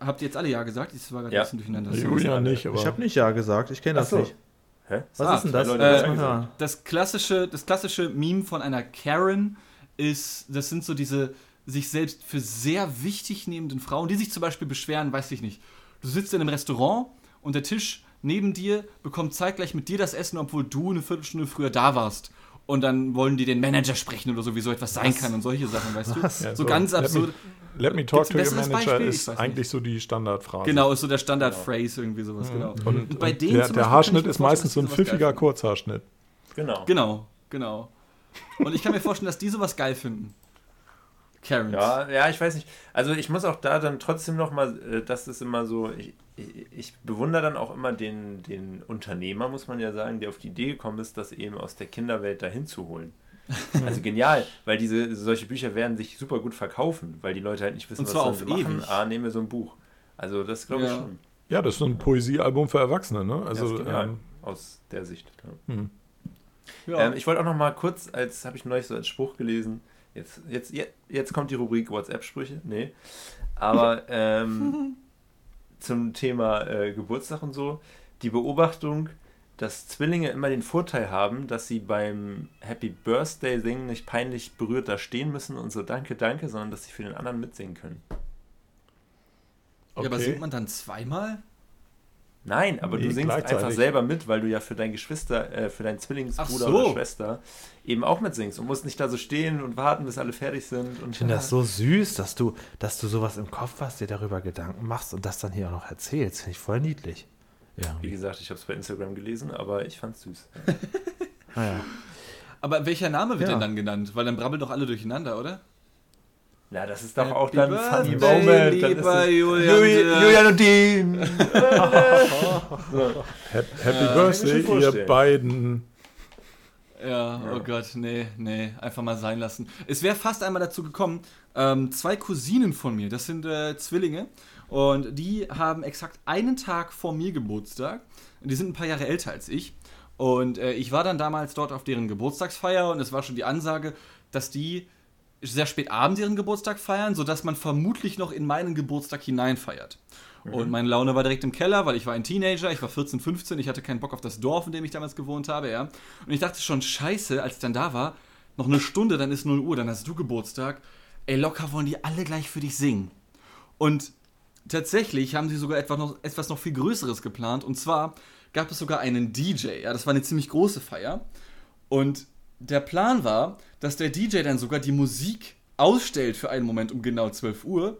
habt ihr jetzt alle ja gesagt? Ich war gerade Ja. ein bisschen durcheinander. Julian nicht, aber Ich habe nicht Ja gesagt, ich kenne das so. nicht. Hä? Was Ah, ist denn das? Hören. Das klassische, das klassische Meme von einer Karen ist, das sind so diese sich selbst für sehr wichtig nehmenden Frauen, die sich zum Beispiel beschweren, weiß ich nicht. Du sitzt in einem Restaurant und der Tisch neben dir bekommt zeitgleich mit dir das Essen, obwohl du eine Viertelstunde früher da warst. Und dann wollen die den Manager sprechen oder so, wie so etwas sein kann und solche Sachen, weißt du? Was? Ja, so, ganz let me- absurd. Let me talk to your manager Beispiel? Ist eigentlich so die Standardphrase. Genau, ist so der Standard-Phrase irgendwie sowas, genau. Und, Und bei und denen der, der Haarschnitt ist meistens so ein pfiffiger Kurzhaarschnitt. Genau. Genau, genau. Und ich kann mir vorstellen, dass die sowas geil finden. Karens. Ja, ja, ich weiß nicht. Also ich muss auch da dann trotzdem noch mal, äh, das ist immer so, ich, ich, bewundere dann auch immer den, den Unternehmer, muss man ja sagen, der auf die Idee gekommen ist, das eben aus der Kinderwelt dahin zu holen. Also genial, weil diese solche Bücher werden sich super gut verkaufen, weil die Leute halt nicht wissen, Und zwar was auf sie machen. ewig. Ah, nehme so ein Buch. Also das glaube ich Ja. schon. Ja, das ist so ein Poesiealbum für Erwachsene, ne? Also, ähm, aus der Sicht. Ja. hm. Ja. Ähm, ich wollte auch noch mal kurz, als habe ich neulich so als Spruch gelesen, jetzt, jetzt, jetzt, jetzt kommt die Rubrik WhatsApp-Sprüche, nee, aber ähm, zum Thema äh, Geburtstag und so, die Beobachtung, dass Zwillinge immer den Vorteil haben, dass sie beim Happy Birthday singen nicht peinlich berührt da stehen müssen und so Danke, danke, sondern dass sie für den anderen mitsingen können. Ja, aber okay. singt man dann zweimal? Nein, aber Nee, du singst einfach selber mit, weil du ja für dein Geschwister, äh, für deinen Zwillingsbruder so. oder Schwester eben auch mitsingst und musst nicht da so stehen und warten, bis alle fertig sind. Und Ich finde das so süß, dass du, dass du sowas im Kopf hast, dir darüber Gedanken machst und das dann hier auch noch erzählst. Finde ich voll niedlich. Ja. Wie gesagt, ich habe es bei Instagram gelesen, aber ich fand's süß. Naja. Aber welcher Name wird Ja. denn dann genannt? Weil dann brabbeln doch alle durcheinander, oder? Na, das ist doch auch Happy dann funny Moment. Dann ist lieber es- Julian, Julian und Dean. Happy, mir Birthday, ihr beiden. Ja, oh Gott, nee, nee, einfach mal sein lassen. Es wäre fast einmal dazu gekommen, ähm, zwei Cousinen von mir, das sind äh, Zwillinge, und die haben exakt einen Tag vor mir Geburtstag. Die sind ein paar Jahre älter als ich. Und äh, ich war dann damals dort auf deren Geburtstagsfeier und es war schon die Ansage, dass die sehr spät abends ihren Geburtstag feiern, sodass man vermutlich noch in meinen Geburtstag hineinfeiert. Und meine Laune war direkt im Keller, weil ich war ein Teenager, ich war 14, 15, ich hatte keinen Bock auf das Dorf, in dem ich damals gewohnt habe, ja. Und ich dachte schon, scheiße, als ich dann da war, noch eine Stunde, dann ist 0 Uhr, dann hast du Geburtstag. Ey, locker wollen die alle gleich für dich singen. Und tatsächlich haben sie sogar etwas noch, etwas noch viel Größeres geplant. Und zwar gab es sogar einen DJ. Ja, das war eine ziemlich große Feier. Und der Plan war, dass der DJ dann sogar die Musik ausstellt für einen Moment um genau 12 Uhr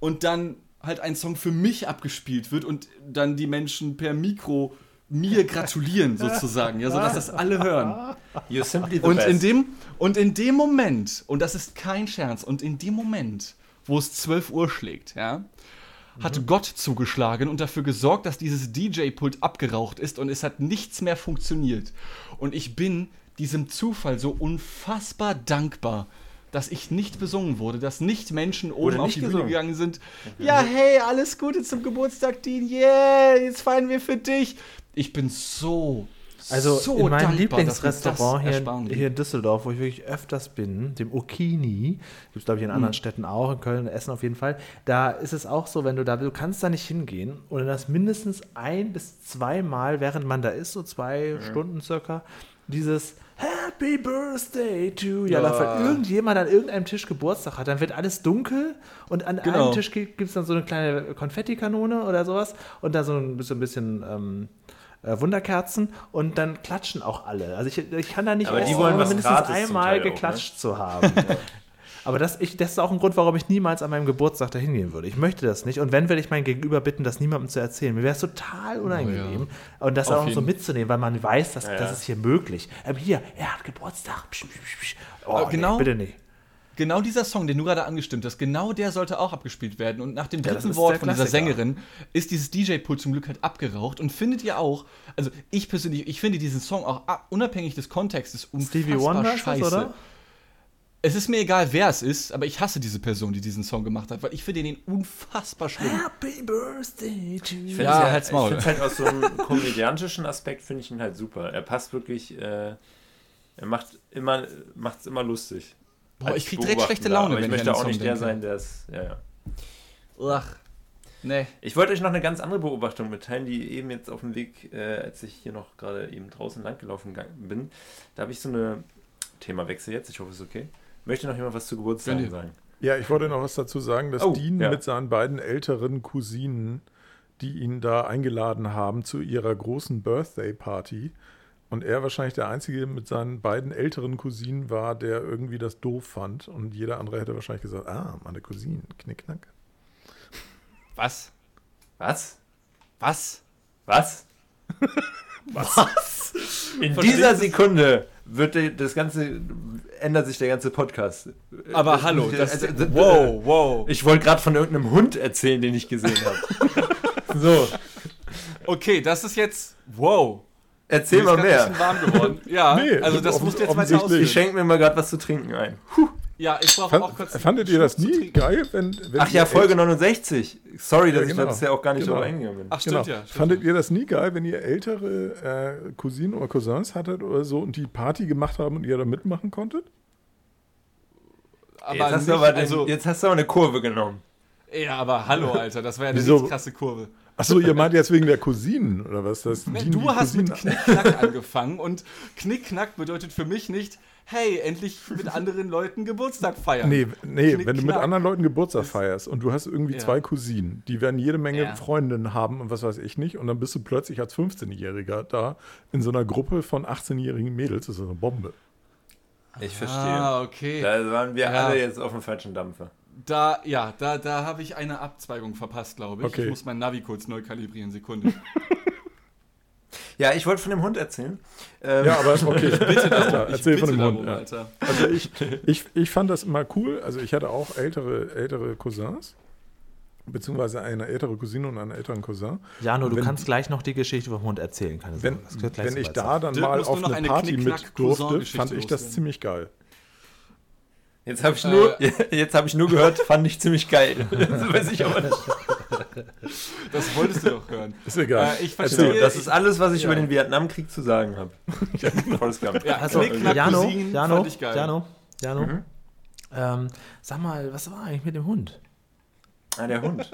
und dann halt ein Song für mich abgespielt wird und dann die Menschen per Mikro mir gratulieren sozusagen, ja, sodass das alle hören. You're simply the Und best. in dem und in dem Moment, und das ist kein Scherz, und in dem Moment, wo es 12 Uhr schlägt, ja, hat Gott zugeschlagen und dafür gesorgt, dass dieses DJ-Pult abgeraucht ist und es hat nichts mehr funktioniert. Und ich bin diesem Zufall so unfassbar dankbar, dass ich nicht besungen wurde, dass nicht Menschen oben Wurde auf nicht die Bühne gesungen. gegangen sind. Ja, hey, alles Gute zum Geburtstag, Dean. Yeah, jetzt feiern wir für dich. Ich bin so, Also so in meinem Lieblingsrestaurant hier, hier in Düsseldorf, wo ich wirklich öfters bin, dem Okini, gibt es glaube ich in anderen Städten auch, in Köln, Essen auf jeden Fall, da ist es auch so, wenn du da, du kannst da nicht hingehen und das mindestens ein bis zweimal, während man da ist, so zwei Stunden circa, dieses Happy Birthday to ja, Ja. weil irgendjemand an irgendeinem Tisch Geburtstag hat, dann wird alles dunkel und an Genau. einem Tisch gibt es dann so eine kleine Konfettikanone oder sowas und da so ein bisschen, bisschen ähm, äh, Wunderkerzen und dann klatschen auch alle. Also ich, ich kann da nicht Aber die essen, wollen ohne was mindestens einmal auch, ne? geklatscht zu haben. Aber das, ich, das ist auch ein Grund, warum ich niemals an meinem Geburtstag dahin gehen würde. Ich möchte das nicht. Und wenn, werde ich mein Gegenüber bitten, das niemandem zu erzählen. Mir wäre es total unangenehm. Und das Auf auch so mitzunehmen, weil man weiß, dass, Ja, ja. das ist hier möglich. Ähm, hier, er hat Geburtstag. Psch, psch, psch. Oh, Äh, genau. nee, bitte nicht. Genau dieser Song, den du gerade angestimmt hast, genau der sollte auch abgespielt werden. Und nach dem dritten ist Wort von dieser. Sängerin ist dieses DJ-Pult zum Glück halt abgeraucht. Und findet ihr auch, also ich persönlich, ich finde diesen Song auch ab- unabhängig des Kontextes unfassbar Stevie Wonder scheiße. das, oder? Es ist mir egal, wer es ist, aber ich hasse diese Person, die diesen Song gemacht hat, weil ich finde den unfassbar schlimm. Happy Birthday to you. Ich finde Ja, find's halt aus so einem komödiantischen Aspekt finde ich ihn halt super. Er passt wirklich, äh, er macht immer, macht's immer lustig. Boah, ich krieg direkt schlechte. Laune, aber wenn ich möchte auch Song nicht der denke. sein, der es, ja, ja. Ach, nee. Ich wollte euch noch eine ganz andere Beobachtung mitteilen, die eben jetzt auf dem Weg, äh, als ich hier noch gerade eben draußen langgelaufen bin, da habe ich so eine Themawechsel jetzt, ich hoffe es ist okay. Möchte noch jemand was zu Geburtstag sagen? Ja, ich wollte noch was dazu sagen, dass Oh, Dean ja. mit seinen beiden älteren Cousinen, die ihn da eingeladen haben zu ihrer großen Birthday-Party, und er wahrscheinlich der Einzige mit seinen beiden älteren Cousinen war, der irgendwie das doof fand. Und jeder andere hätte wahrscheinlich gesagt, ah, meine Cousinen, knickknack. Was? Was? Was? Was? Was? In dieser Sekunde wird das ganze ändert sich der ganze Podcast. Aber Äh, hallo, das, also, wow, wow. Ich wollte gerade von irgendeinem Hund erzählen, den ich gesehen habe. so, Okay, das ist jetzt, wow. erzähl mal mehr. bisschen warm geworden. Ja, Nee, also das musst du jetzt offensichtlich. Ich schenke mir mal gerade was zu trinken ein. Ja, ich brauche Fand, auch kurz. fandet ihr das nie geil, wenn, wenn Ach ja, Folge 69. Sorry, dass Ja, ich genau. das ja auch gar nicht Genau. drauf eingegangen bin. Ach, Genau. stimmt ja. Stimmt Fandet ja. ihr das nie geil, wenn ihr ältere äh, Cousinen oder Cousins hattet oder so und die Party gemacht haben und ihr da mitmachen konntet? Aber jetzt, hast nicht, du aber den, also, jetzt hast du aber eine Kurve genommen. ja, aber hallo, Alter, das war ja eine richtig krasse Kurve. Achso, ihr meint jetzt wegen der Cousinen oder was? Das Ne, dienen Du hast mit Cousinen- Knickknack angefangen und Knickknack bedeutet für mich nicht, hey, endlich mit anderen Leuten Geburtstag feiern. Nee, nee wenn du mit Knickknack. anderen Leuten Geburtstag feierst und du hast irgendwie Ja. zwei Cousinen, die werden jede Menge Ja. Freundinnen haben und was weiß ich nicht, und dann bist du plötzlich als 15-Jähriger da in so einer Gruppe von 18-jährigen Mädels, das ist eine Bombe. Ich verstehe. Ah, okay. Da waren wir Ja. alle jetzt auf dem falschen Dampfer. Da, ja, da, da habe ich eine Abzweigung verpasst, glaube ich. Okay. Ich muss mein Navi kurz neu kalibrieren, Sekunde. Ja, ich wollte von dem Hund erzählen. Ähm, Ja, aber okay, bitte darum, ich erzähl von bitte dem Hund. darum, Ja. Alter. Also ich, ich, ich fand das immer cool. Also ich hatte auch ältere, ältere Cousins. beziehungsweise eine ältere Cousine und einen älteren Cousin. Jano, du Wenn- kannst gleich noch die Geschichte vom Hund erzählen. Keine Wenn, wenn ich da dann mal auf eine eine Party mit durfte, fand ich das loswerden. ziemlich geil. Jetzt habe ich, nur, jetzt hab ich nur gehört, fand ich ziemlich geil. Das weiß ich aber nicht. Das wolltest du doch hören. Ist egal. Äh, ich verstehe. Das ist alles, was ich Ja. über den Vietnamkrieg zu sagen habe. Forrest Gump. Ja, Also, Knickknack, Jano, Cousinen Jano, fand ich geil. Jano, Jano, Mhm. ähm, sag mal, was war eigentlich mit dem Hund? Ah, der Hund.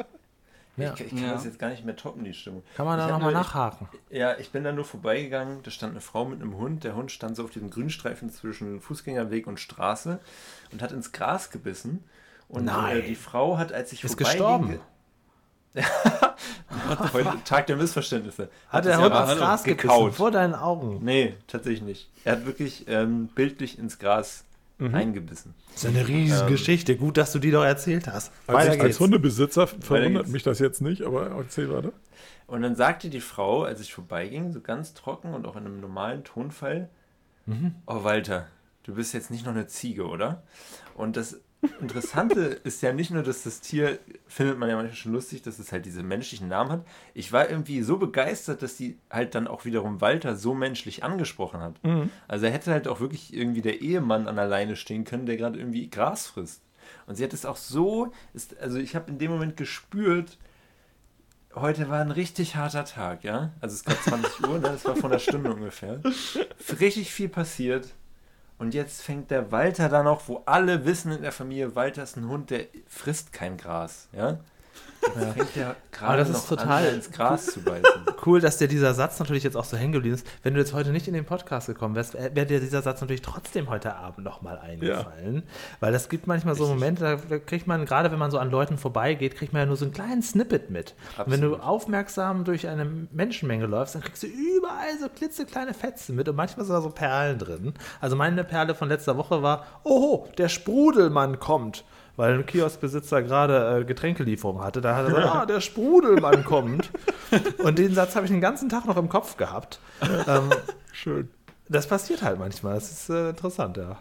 Ja. Ich, ich kann Ja. das jetzt gar nicht mehr toppen, die Stimmung. Kann man da Ich nochmal nachhaken? Ja, ich bin da nur vorbeigegangen. Da stand eine Frau mit einem Hund. Der Hund stand so auf diesem Grünstreifen zwischen Fußgängerweg und Straße und hat ins Gras gebissen. Und Nein. äh, die Frau hat, als ich Ist vorbeiging- gestorben. Heute Tag der Missverständnisse. Hat der es Hund ja ins Gras gekaut. Vor deinen Augen. Nee, tatsächlich nicht. Er hat wirklich ähm, bildlich ins Gras eingebissen. Das ist eine riesige Ähm. Geschichte. Gut, dass du die doch erzählt hast. Als, Weiter als geht's. Hundebesitzer verwundert mich das jetzt nicht, aber erzähl weiter. Und dann sagte die Frau, als ich vorbeiging, so ganz trocken und auch in einem normalen Tonfall, oh Walter, du bist jetzt nicht noch eine Ziege, oder? Und das Interessante ist ja nicht nur, dass das Tier, findet man ja manchmal schon lustig, dass es halt diese menschlichen Namen hat. Ich war irgendwie so begeistert, dass die halt dann auch wiederum Walter so menschlich angesprochen hat. Also er hätte halt auch wirklich irgendwie der Ehemann an der Leine stehen können, der gerade irgendwie Gras frisst. Und sie hat es auch so, ist, also ich habe in dem Moment gespürt, heute war ein richtig harter Tag, ja. Also es gab 20 Uhr, ne? das war vor einer Stunde ungefähr. Richtig viel passiert. Und jetzt fängt der Walter da noch, wo alle wissen in der Familie, Walter ist ein Hund, der frisst kein Gras, ja. Jetzt fängt Aber gerade das ist total- an, ins Gras zu beißen. Cool, dass dir dieser Satz natürlich jetzt auch so hängen geblieben ist. Wenn du jetzt heute nicht in den Podcast gekommen wärst, wäre dir dieser Satz natürlich trotzdem heute Abend nochmal eingefallen. Weil das gibt manchmal so Momente, da kriegt man, gerade wenn man so an Leuten vorbeigeht, kriegt man ja nur so einen kleinen Snippet mit. Und wenn du aufmerksam durch eine Menschenmenge läufst, dann kriegst du überall so klitzekleine Fetzen mit und manchmal sind da so Perlen drin. Also meine Perle von letzter Woche war, oho, der Sprudelmann kommt. Weil ein Kioskbesitzer gerade äh, Getränkelieferung hatte. Da hat er gesagt, ah, der Sprudelmann kommt. Und den Satz habe ich den ganzen Tag noch im Kopf gehabt. Ähm, Schön. das passiert halt manchmal. Das ist äh, interessant, ja.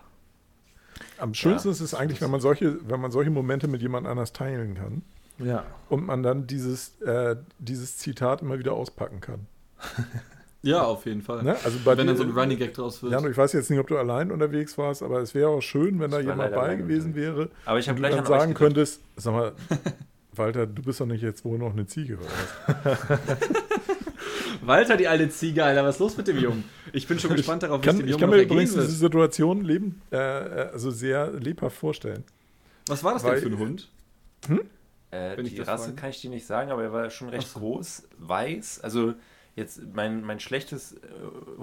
Am schönsten ist es eigentlich, wenn man solche, wenn man solche Momente mit jemand anders teilen kann Ja. und man dann dieses, äh, dieses Zitat immer wieder auspacken kann. Ja, auf jeden Fall. Ne? Also bei Wenn dir, dann so ein Running Gag draus wird. Jan, ich weiß jetzt nicht, ob du allein unterwegs warst, aber es wäre auch schön, wenn da Ich jemand bei gewesen unterwegs. wäre Aber ich habe gleich dann an sagen könntest, sag mal, Walter, du bist doch nicht jetzt wohl noch eine Ziege oder was? Walter, die alte Ziege, Alter, was ist los mit dem Jungen? Ich bin schon gespannt darauf, Ich wie es kann, dem ich Jungen kann noch mir übrigens diese. Situation leben, äh, äh, also sehr lebhaft vorstellen. Was war das weil- denn für ein Hund? Äh, Wenn ich die das Rasse fragen- kann ich dir nicht sagen, aber er war schon recht groß, weiß. Also jetzt mein, mein schlechtes äh,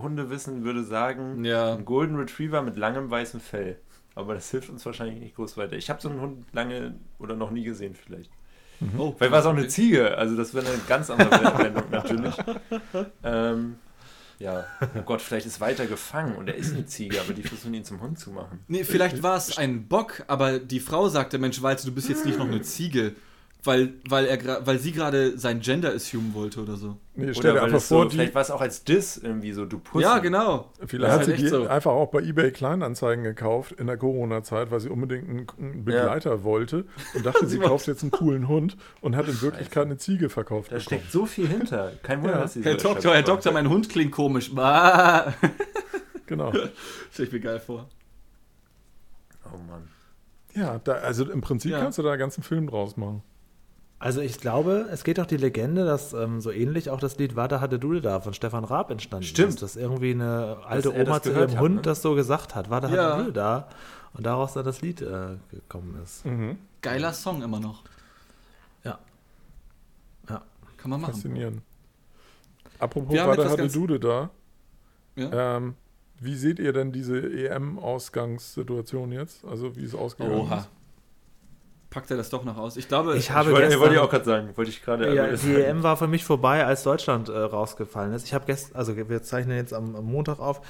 Hundewissen würde sagen, Ja. ein Golden Retriever mit langem weißem Fell. Aber das hilft uns wahrscheinlich nicht groß weiter. Ich habe so einen Hund lange oder noch nie gesehen vielleicht. Oh, Vielleicht war es auch eine Ziege, also das wäre eine ganz andere Wendung natürlich. Ähm, ja, oh Gott, vielleicht ist Walter gefangen und er ist eine Ziege, aber die versuchen ihn zum Hund zu machen. Nee, vielleicht war es ein Bock, aber die Frau sagte, Mensch, Walter, du bist jetzt nicht noch eine Ziege. Weil, weil, er, weil sie gerade sein Gender assumen wollte oder so. Nee, stell Oder dir einfach vor, so, die, vielleicht war es auch als Diss irgendwie so, du Pussy. Ja, genau. vielleicht hat sie halt echt so. einfach auch bei eBay Kleinanzeigen gekauft in der Corona-Zeit, weil sie unbedingt einen, einen Begleiter wollte und dachte, sie Sie kauft jetzt einen coolen Hund und hat in Wirklichkeit eine Ziege verkauft Da bekommen. steckt so viel hinter. Kein Wunder, Ja. dass sie Herr so Doktor, Herr Doktor, mein Hund klingt komisch. Genau. Stell ich mir geil vor. Oh Mann. Ja, da, also im Prinzip Ja. kannst du da einen ganzen Film draus machen. Also ich glaube, es geht doch die Legende, dass ähm, so ähnlich auch das Lied Warte hatte Dudel da von Stefan Raab entstanden Stimmt. ist. Dass irgendwie eine alte Oma zu ihrem hat, Hund ne? das so gesagt hat. Warte Ja. hatte Dudel da. Und daraus dann das Lied äh, gekommen ist. Mhm. Geiler Song immer noch. Ja. Ja. Kann man machen. Faszinierend. Apropos, Wir haben war da etwas hatte Dude da. Ja? Ähm, wie seht ihr denn diese EM-Ausgangssituation jetzt? Also wie es ausgegangen Oha. ist? Packt er das doch noch aus? Ich glaube, Ich habe Ich wollte, gestern, wollte ich auch gerade sagen. Wollte ich gerade ja, die sagen. EM war für mich vorbei, als Deutschland äh, rausgefallen ist. Ich habe gestern, also wir zeichnen jetzt am, am Montag auf.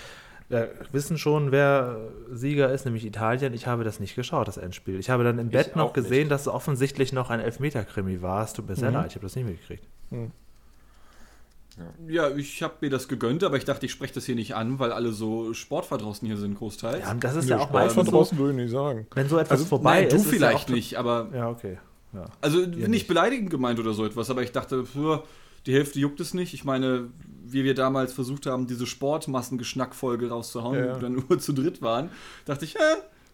Wir wissen schon, wer Sieger ist, nämlich Italien. Ich habe das nicht geschaut, das Endspiel. Ich habe dann im Bett noch gesehen, nicht. dass es offensichtlich noch ein Elfmeter-Krimi war. Es tut mir sehr Mhm. leid, ich habe das nicht mitgekriegt. Ja, ich habe mir das gegönnt, aber ich dachte, ich spreche das hier nicht an, weil alle so sportverdrossen hier sind, großteils. Ja, und das ist Nee, ja auch meistens so, würde ich nicht sagen. wenn so etwas Also, vorbei Nein, ist. du ist ja vielleicht auch- nicht, aber Ja, okay. Ja. Also Ihr nicht beleidigend gemeint oder so etwas, aber ich dachte, pff, die Hälfte juckt es nicht. Ich meine, wie wir damals versucht haben, diese Sportmassengeschnack-Folge rauszuhauen, Ja. wo wir dann nur zu dritt waren, dachte ich, äh,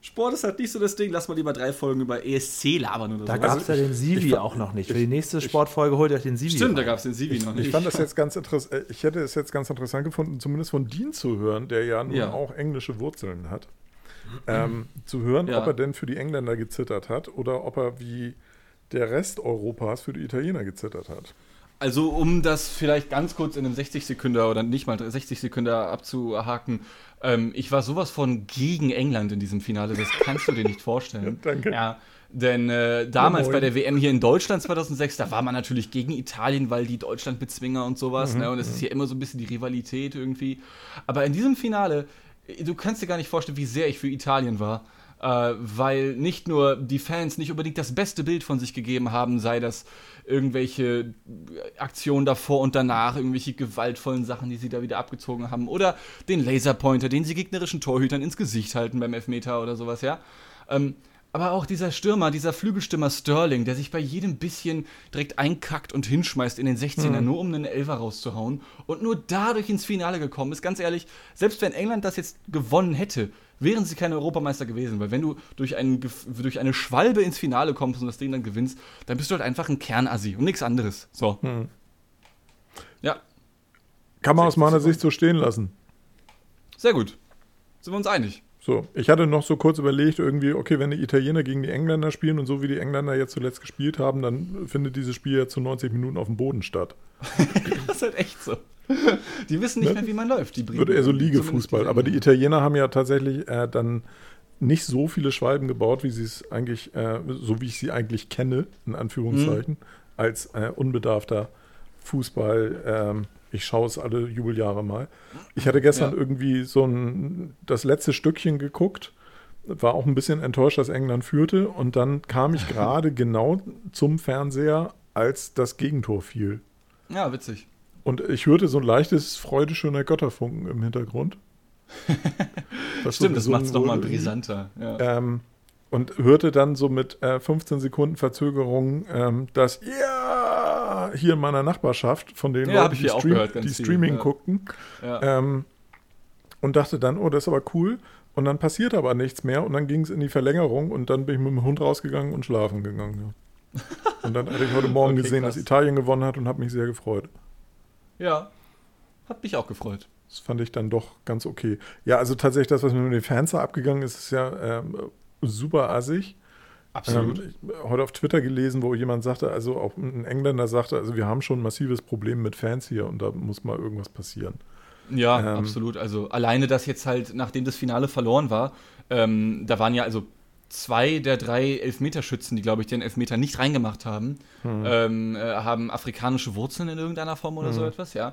Sport ist halt nicht so das Ding, lass mal lieber drei Folgen über ESC labern oder Da so. gab es Also ja ich- den Sivi ich auch noch nicht. Für die nächste Sportfolge holt euch den Sivi. Stimmt, da rein. gab es den Sivi noch nicht. Ich fand das jetzt ganz interessant. Ich hätte es jetzt ganz interessant gefunden, zumindest von Dean zu hören, der ja nun Ja. auch englische Wurzeln hat. Ähm, zu hören, Ja. ob er denn für die Engländer gezittert hat oder ob er wie der Rest Europas für die Italiener gezittert hat. Also, um das vielleicht ganz kurz in einem 60 Sekünder oder nicht mal 60 Sekünder abzuhaken, ähm, ich war sowas von gegen England in diesem Finale, das kannst du dir nicht vorstellen. Danke. Ja, denn äh, damals moin. bei der WM hier in Deutschland 2006, da war man natürlich gegen Italien, weil die Deutschland-Bezwinger und sowas, ne? Und es ist hier immer so ein bisschen die Rivalität irgendwie. Aber in diesem Finale, du kannst dir gar nicht vorstellen, wie sehr ich für Italien war. Äh, weil nicht nur die Fans nicht unbedingt das beste Bild von sich gegeben haben, sei das irgendwelche Aktionen davor und danach, irgendwelche gewaltvollen Sachen, die sie da wieder abgezogen haben, oder den Laserpointer, den sie gegnerischen Torhütern ins Gesicht halten beim Elfmeter oder sowas, ja. Ähm, aber auch dieser Stürmer, dieser Flügelstürmer Sterling, der sich bei jedem bisschen direkt einkackt und hinschmeißt in den 16er, nur um einen Elfer rauszuhauen und nur dadurch ins Finale gekommen ist. Ganz ehrlich, selbst wenn England das jetzt gewonnen hätte, wären sie keine Europameister gewesen. Weil wenn du durch, einen, durch eine Schwalbe ins Finale kommst und das Ding dann gewinnst, dann bist du halt einfach ein Kernassi und nichts anderes. So. Ja, Kann man aus 60 meiner. Sicht so stehen lassen. sehr gut. Sind wir uns einig? So, ich hatte noch so kurz überlegt, irgendwie, okay, wenn die Italiener gegen die Engländer spielen und so wie die Engländer jetzt zuletzt gespielt haben, dann findet dieses Spiel ja zu 90 Minuten auf dem Boden statt. Das ist halt echt so. Die wissen nicht Ne? mehr, wie man läuft. Die Wird eher so Liegefußball. Aber die Italiener haben ja tatsächlich äh, dann nicht so viele Schwalben gebaut, wie sie es eigentlich, äh, so wie ich sie eigentlich kenne, in Anführungszeichen, als äh, unbedarfter Fußball. Ähm, ich schaue es alle Jubeljahre mal. Ich hatte gestern Ja. irgendwie so ein, das letzte Stückchen geguckt, war auch ein bisschen enttäuscht, dass England führte. Und dann kam ich gerade genau zum Fernseher, als das Gegentor fiel. Ja, witzig. Und ich hörte so ein leichtes Freude schöner Götterfunken im Hintergrund. Stimmt, das macht es wurde irgendwie. brisanter. Ja. Ähm, und hörte dann so mit äh, 15 Sekunden Verzögerung, ähm, dass ja hier in meiner Nachbarschaft von den Ja, Leuten, ich die, Stream, gehört, die viel, Streaming ja. guckten. Ja. Ähm, und dachte dann, oh, das ist aber cool. Und dann passierte aber nichts mehr und dann ging es in die Verlängerung und dann bin ich mit dem Hund rausgegangen und schlafen gegangen. Ja. Und dann hatte ich heute Morgen Okay, gesehen, krass. dass Italien gewonnen hat und habe mich sehr gefreut. ja. Hat mich auch gefreut. Das fand ich dann doch ganz okay. Ja, also tatsächlich das, was mit den Fans abgegangen ist, ist ja ähm, super assig. Absolut. Ähm, heute auf Twitter gelesen, wo jemand sagte, also auch ein Engländer sagte, also wir haben schon ein massives Problem mit Fans hier und da muss mal irgendwas passieren. Ja, Ähm, absolut. Also alleine das jetzt halt, nachdem das Finale verloren war, ähm, da waren ja also zwei der drei Elfmeterschützen, die, glaube ich, den Elfmeter nicht reingemacht haben, Hm. ähm, äh, haben afrikanische Wurzeln in irgendeiner Form oder so etwas, ja.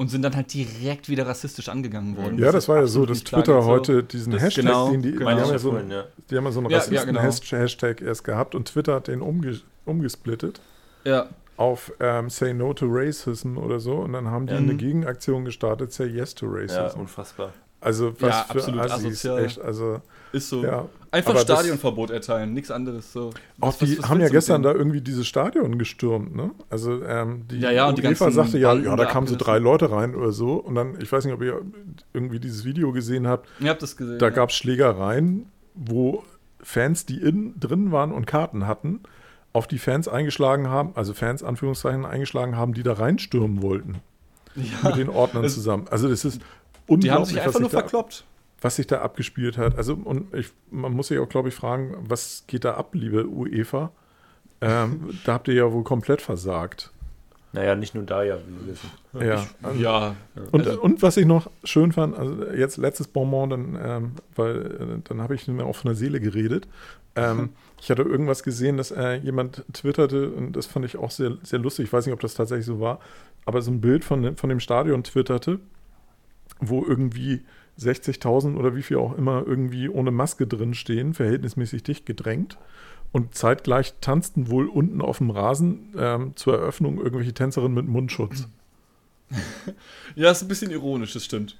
Und sind dann halt direkt wieder rassistisch angegangen worden. Ja, was das war ja so, dass Twitter so. heute diesen Das- Hashtag, genau, den die, genau. die, haben ja so, ja. die haben ja so einen Ja, ja, Rassisten-Hashtag erst gehabt und Twitter hat den umge umgesplittet Ja, auf ähm, Say No to Racism oder so und dann haben die Ja. eine Gegenaktion gestartet, Say Yes to Racism. Ja, unfassbar. also was Ja, für absolut Assis, asozial. echt, also ist so. ja. Einfach Aber Stadionverbot erteilen, nichts anderes. So. Auch die was- was haben ja gestern da irgendwie dieses Stadion gestürmt, ne? Also ähm, die Ja, ja, und die ganzen sagte ja, Banden ja, da kamen so drei Leute rein oder so. Und dann, ich weiß nicht, ob ihr irgendwie dieses Video gesehen habt, Ihr habt das gesehen. da ja. gab es Schlägereien, wo Fans, die innen drin waren und Karten hatten, auf die Fans eingeschlagen haben, also Fans Anführungszeichen eingeschlagen haben, die da reinstürmen wollten. Mit den Ordnern Es- zusammen. Also das ist Die unglaublich, haben sich einfach nur verkloppt. Was sich da abgespielt hat. Also, und ich, man muss sich auch, glaube ich, fragen, was geht da ab, liebe UEFA? Ähm, da habt ihr ja wohl komplett versagt. Naja, nicht nur da ja, wie wir wissen. Ja. Ja. Und, also- und was ich noch schön fand, also jetzt letztes Bonbon, dann, ähm, weil äh, dann habe ich mir auch von der Seele geredet. Ähm, ich hatte irgendwas gesehen, dass äh, jemand twitterte, und das fand ich auch sehr, sehr lustig. Ich weiß nicht, ob das tatsächlich so war, aber so ein Bild von, von dem Stadion twitterte, wo irgendwie 60.000 oder wie viel auch immer irgendwie ohne Maske drin stehen, verhältnismäßig dicht gedrängt. Und zeitgleich tanzten wohl unten auf dem Rasen ähm, zur Eröffnung irgendwelche Tänzerinnen mit Mundschutz. ja, ist ein bisschen ironisch, das stimmt.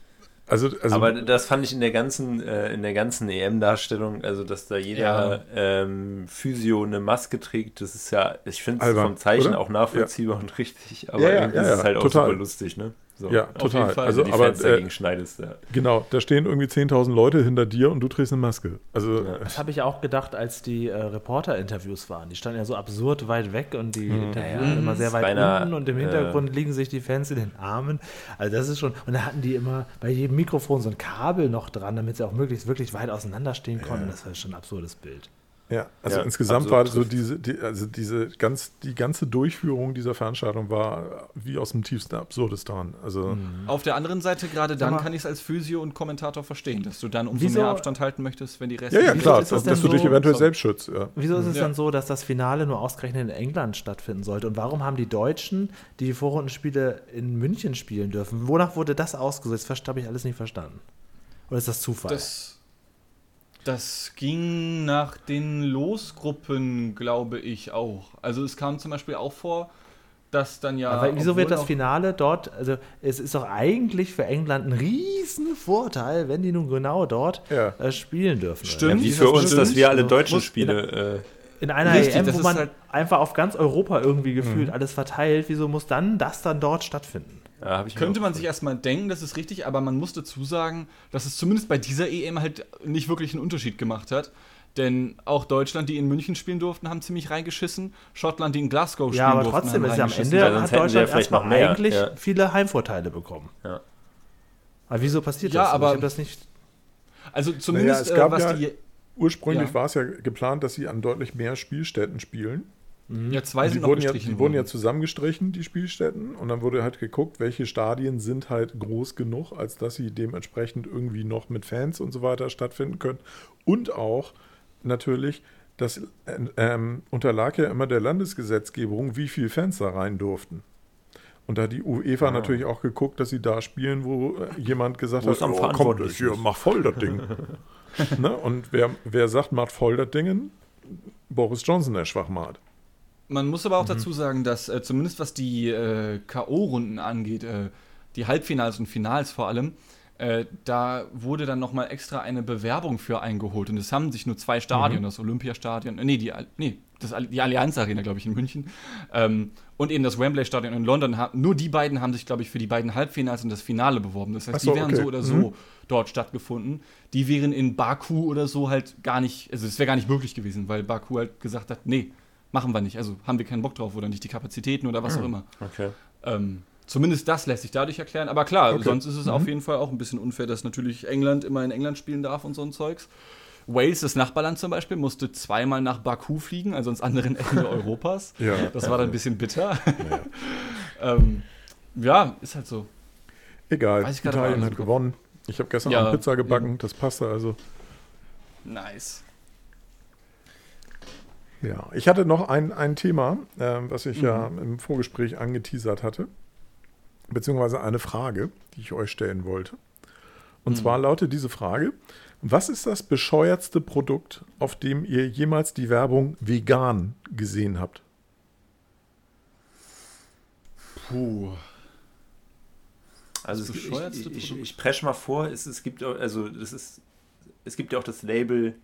Also, also Aber das fand ich in der ganzen, äh, in der ganzen EM-Darstellung, also dass da jeder ähm, Physio eine Maske trägt, das ist ja, ich finde es vom Zeichen oder? auch nachvollziehbar und richtig, aber Ja, ja, irgendwie ja, ist es ja, halt auch total. super lustig, ne? So. ja, auf total. jeden Fall. Also, die aber Fans äh, dagegen schneidest, ja. genau, da stehen irgendwie 10.000 Leute hinter dir und du trägst eine Maske. Also, Ja. Das habe ich auch gedacht, als die äh, Reporter-Interviews waren. Die standen ja so absurd weit weg und die interviewen Ja, immer sehr weit war einer, unten und im äh, Hintergrund liegen sich die Fans in den Armen. Also das ist schon. Und da hatten die immer bei jedem Mikrofon so ein Kabel noch dran, damit sie auch möglichst wirklich weit auseinander stehen konnten. Das war schon ein absurdes Bild. Ja, also Ja, insgesamt war so diese, die, also diese ganz, die ganze Durchführung dieser Veranstaltung war wie aus dem tiefsten Absurdistan. Also Auf der anderen Seite, gerade dann kann ich es als Physio und Kommentator verstehen, dass du dann umso Wieso- mehr Abstand halten möchtest, wenn die Reste. ja, ja, klar, ist das dass, denn du dich so- eventuell so- selbst schützt. Ja. Wieso ist es Ja. dann so, dass das Finale nur ausgerechnet in England stattfinden sollte? Und warum haben die Deutschen, die die Vorrundenspiele in München spielen dürfen, wonach wurde das ausgesetzt? Das habe ich alles nicht verstanden. Oder ist das Zufall? Das, das ging nach den Losgruppen, glaube ich, auch. Also es kam zum Beispiel auch vor, dass dann ja. Aber wieso wird das Finale dort, also es ist doch eigentlich für England ein riesen Vorteil, wenn die nun genau dort Ja. äh, spielen dürfen. Stimmt. Ja, Wie für das uns, dass wir alle deutschen Spiele. Äh, In einer Richtig, EM, das wo man halt- einfach auf ganz Europa irgendwie gefühlt Mhm. alles verteilt, wieso muss dann das dann dort stattfinden? Ja, Könnte man sich erstmal denken, das ist richtig, aber man muss dazu sagen, dass es zumindest bei dieser EM halt nicht wirklich einen Unterschied gemacht hat. Denn auch Deutschland, die in München spielen durften, haben ziemlich reingeschissen. Schottland, die in Glasgow spielen Ja, aber durften, trotzdem haben ist ja am reingeschissen. Ende Ja, hat ja Deutschland erstmal noch mehr, eigentlich ja. viele Heimvorteile bekommen. Ja. Aber wieso passiert Ja, das? so? aber- ich habe das nicht. Also zumindest, Naja, es gab äh, was ja- die. Ursprünglich Ja. war es ja geplant, dass sie an deutlich mehr Spielstätten spielen. Ja, zwei Die sind noch wurden, ja, die wurden ja zusammengestrichen, die Spielstätten. Und dann wurde halt geguckt, welche Stadien sind halt groß genug, als dass sie dementsprechend irgendwie noch mit Fans und so weiter stattfinden können. Und auch natürlich, das äh, ähm, unterlag ja immer der Landesgesetzgebung, wie viele Fans da rein durften. Und da hat die UEFA Ah. natürlich auch geguckt, dass sie da spielen, wo äh, jemand gesagt Wo hat, oh, komm, verantwortlichsten hier, ist." mach voll das Ding. ne? Und wer, wer sagt, macht voll das Ding? Boris Johnson, der Schwachmat. Man muss Mhm. aber auch dazu sagen, dass äh, zumindest was die äh, K.O.-Runden angeht, äh, die Halbfinals und Finals vor allem, äh, da wurde dann nochmal extra eine Bewerbung für eingeholt. Und es haben sich nur zwei Mhm. Stadien, das Olympiastadion, äh, nee, die, nee das, die Allianz Arena, glaube ich, in München, ähm, und eben das Wembley Stadion in London. Nur die beiden haben sich, glaube ich, für die beiden Halbfinals und das Finale beworben. Das heißt, so, die wären okay. so oder so Mhm. dort stattgefunden. Die wären in Baku oder so halt gar nicht, also es wäre gar nicht möglich gewesen, weil Baku halt gesagt hat, nee, machen wir nicht. Also haben wir keinen Bock drauf oder nicht die Kapazitäten oder was auch immer. Okay. Ähm, zumindest das lässt sich dadurch erklären. Aber klar, Okay. sonst ist es auf jeden Fall auch ein bisschen unfair, dass natürlich England immer in England spielen darf und so ein Zeugs. Wales, das Nachbarland zum Beispiel, musste zweimal nach Baku fliegen, also ans anderen Ende Europas. Ja. Das war dann ein bisschen bitter. ähm, ja, ist halt so. Egal, Italien hat gewonnen. Ich habe gestern Ja, Pizza gebacken, das passte also. Nice. Ja, ich hatte noch ein, ein Thema, ähm, was ich ja Mhm. im Vorgespräch angeteasert hatte, beziehungsweise eine Frage, die ich euch stellen wollte. Und Mhm. zwar lautet diese Frage: Was ist das bescheuertste Produkt, auf dem ihr jemals die Werbung vegan gesehen habt? Puh. Also ich, ich, Produkt? ich presche mal vor, es, es gibt also das ist es gibt ja auch das Label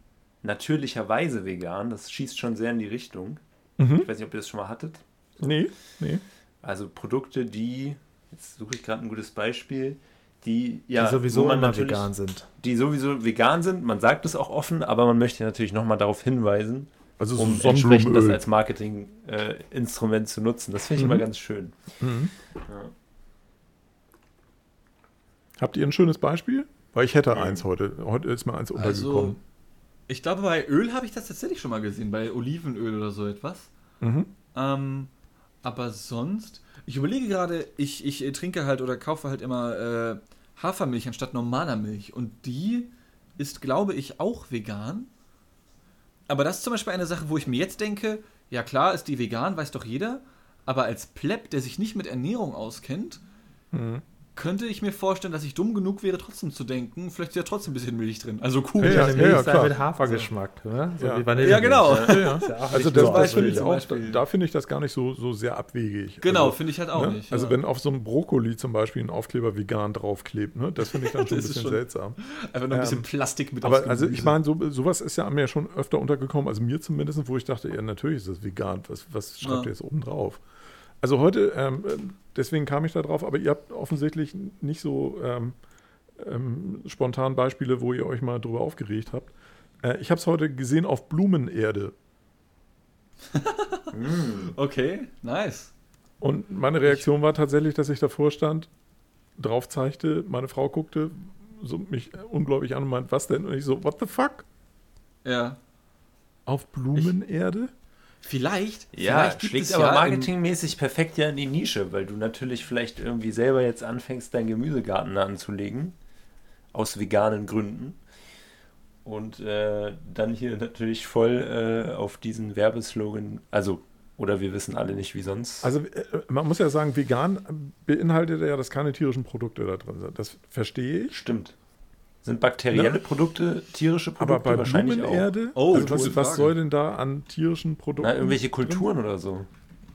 natürlicherweise vegan, das schießt schon sehr in die Richtung. Mhm. Ich weiß nicht, ob ihr das schon mal hattet. Nee, nee. Also Produkte, die jetzt suche ich gerade ein gutes Beispiel, die ja die sowieso man immer vegan sind. die sowieso vegan sind. Man sagt es auch offen, aber man möchte natürlich nochmal darauf hinweisen, Also so um entsprechend das als Marketing-Instrument zu nutzen. Das finde ich Mhm. immer ganz schön. Mhm. Ja. Habt ihr ein schönes Beispiel? Weil ich hätte Mhm. eins heute. Heute ist mir eins Also, untergekommen. Ich glaube, bei Öl habe ich das tatsächlich schon mal gesehen, bei Olivenöl oder so etwas. Mhm. Ähm, aber sonst, ich überlege gerade, ich, ich äh, trinke halt oder kaufe halt immer äh, Hafermilch anstatt normaler Milch. Und die ist, glaube ich, auch vegan. Aber das ist zum Beispiel eine Sache, wo ich mir jetzt denke, ja klar, ist die vegan, weiß doch jeder. Aber als Pleb, der sich nicht mit Ernährung auskennt, Mhm. Könnte ich mir vorstellen, dass ich dumm genug wäre, trotzdem zu denken, vielleicht ist ja trotzdem ein bisschen Milch drin. Also cool. Ja, Ja, Milch ja, klar. mit Hafergeschmack, ne? So Ja. wie Vanille. Ja, genau. Ja, Also nicht das, so das finde Beispiel, ich zum auch, Beispiel. da finde ich das gar nicht so, so sehr abwegig. Genau, also, finde ich halt auch ne? nicht. Also wenn auf so einem Brokkoli zum Beispiel ein Aufkleber vegan draufklebt, ne? das finde ich dann schon ein bisschen schon- seltsam. Einfach noch ein bisschen ähm, Plastik mit Aber also ich meine, so, sowas ist ja mir schon öfter untergekommen, also mir zumindest, wo ich dachte, ja natürlich ist das vegan, was, was schreibt Ja. ihr jetzt oben drauf? Also heute, ähm, deswegen kam ich da drauf, aber ihr habt offensichtlich nicht so ähm, ähm, spontan Beispiele, wo ihr euch mal drüber aufgeregt habt. Äh, ich habe es heute gesehen auf Blumenerde. Okay, nice. Und meine Reaktion war tatsächlich, dass ich davor stand, drauf zeigte, meine Frau guckte so mich unglaublich an und meint, was denn? Und ich so, what the fuck? Ja. Auf Blumenerde? Vielleicht. Ja, vielleicht gibt schlägt es aber ja marketingmäßig perfekt ja in die Nische, weil du natürlich vielleicht irgendwie selber jetzt anfängst, deinen Gemüsegarten anzulegen. Aus veganen Gründen. Und äh, dann hier natürlich voll äh, auf diesen Werbeslogan, also, oder wir wissen alle nicht, wie sonst. Also äh, man muss ja sagen, vegan beinhaltet ja, dass keine tierischen Produkte da drin sind. Das verstehe ich. Stimmt. Sind bakterielle Ne? Produkte tierische Aber Produkte bei wahrscheinlich auch? Blumenerde, Oh, also was, was soll denn da an tierischen Produkten? Na, irgendwelche drin? Kulturen oder so.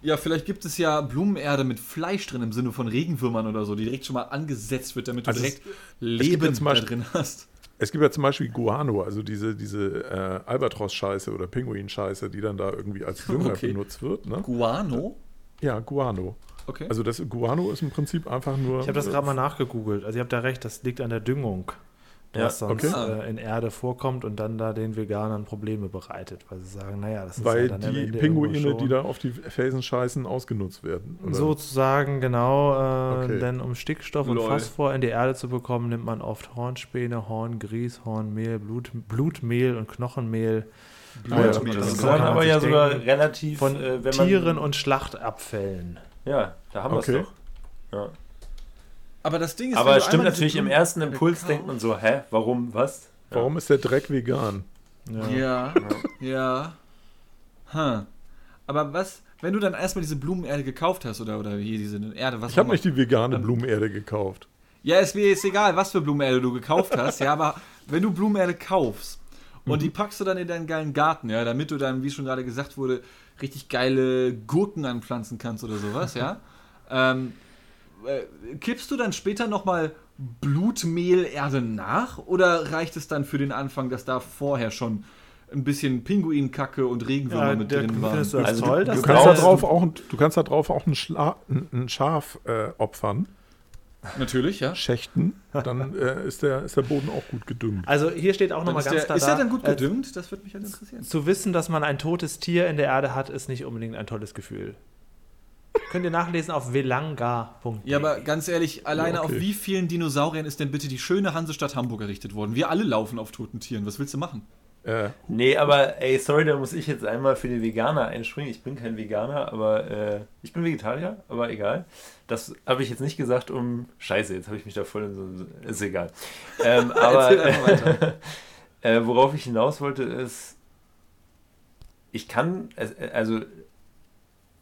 Ja, vielleicht gibt es ja Blumenerde mit Fleisch drin im Sinne von Regenwürmern oder so, die direkt schon mal angesetzt wird, damit du Also es- direkt gibt Leben da Beispiel- drin hast. Es gibt ja zum Beispiel Guano, also diese, diese äh, Albatros-Scheiße oder Pinguin-Scheiße, die dann da irgendwie als Dünger Okay. benutzt wird. Ne? Guano? Ja, Guano. Okay. Also das Guano ist im Prinzip einfach nur. Ich habe das gerade mal nachgegoogelt. Also ihr habt da recht, das liegt an der Düngung, Ja, was sonst okay. äh, in Erde vorkommt und dann da den Veganern Probleme bereitet, weil sie sagen, naja, das ist weil ja dann die Ende Pinguine, die da auf die Felsen scheißen, ausgenutzt werden. oder? Sozusagen, genau. Äh, Okay. Denn um Stickstoff und Lol. Phosphor in die Erde zu bekommen, nimmt man oft Hornspäne, Horngrieß, Hornmehl, Blut, Blutmehl und Knochenmehl Blutmehl, das Das kann aber ja sogar relativ von äh, wenn man, Tieren und Schlachtabfällen. Ja, da haben wir Okay. es doch. Ja. Aber das Ding ist, Aber es stimmt natürlich, im ersten Impuls denkt man so, hä, warum, was? Ja. Warum ist der Dreck vegan? Ja, ja. Hm. Aber was, wenn du dann erstmal diese Blumenerde gekauft hast oder, oder hier diese Erde, was Ich habe nicht die vegane Blumenerde gekauft. Ja, es mir ist egal, was für Blumenerde du gekauft hast, ja, aber wenn du Blumenerde kaufst und die packst du dann in deinen geilen Garten, ja, damit du dann, wie schon gerade gesagt wurde, richtig geile Gurken anpflanzen kannst oder sowas, ja, ähm, äh, kippst du dann später nochmal Blutmehlerde nach oder reicht es dann für den Anfang, dass da vorher schon ein bisschen Pinguinkacke und Regenwürmer Ja, mit der- drin waren? du das Also toll? du Du kannst, da drauf auch, ein- du kannst da drauf auch ein, Schla ein, Schaf äh, opfern, Natürlich, ja. schächten, dann äh, ist, der, ist der Boden auch gut gedüngt. Also hier steht auch nochmal ganz der, klar ist er dann gut äh, gedüngt? Das würde mich halt interessieren. Zu wissen, dass man ein totes Tier in der Erde hat, ist nicht unbedingt ein tolles Gefühl. Könnt ihr nachlesen auf velanga.de. Ja, aber ganz ehrlich, alleine Ja, okay. auf wie vielen Dinosauriern ist denn bitte die schöne Hansestadt Hamburg errichtet worden? Wir alle laufen auf toten Tieren. Was willst du machen? Äh, Nee, aber ey, sorry, da muss ich jetzt einmal für die Veganer einspringen. Ich bin kein Veganer, aber äh, ich bin Vegetarier, aber egal. Das habe ich jetzt nicht gesagt, um. Scheiße, jetzt habe ich mich da voll in so. Ist egal. Ähm, aber äh, worauf ich hinaus wollte, ist, ich kann, äh, also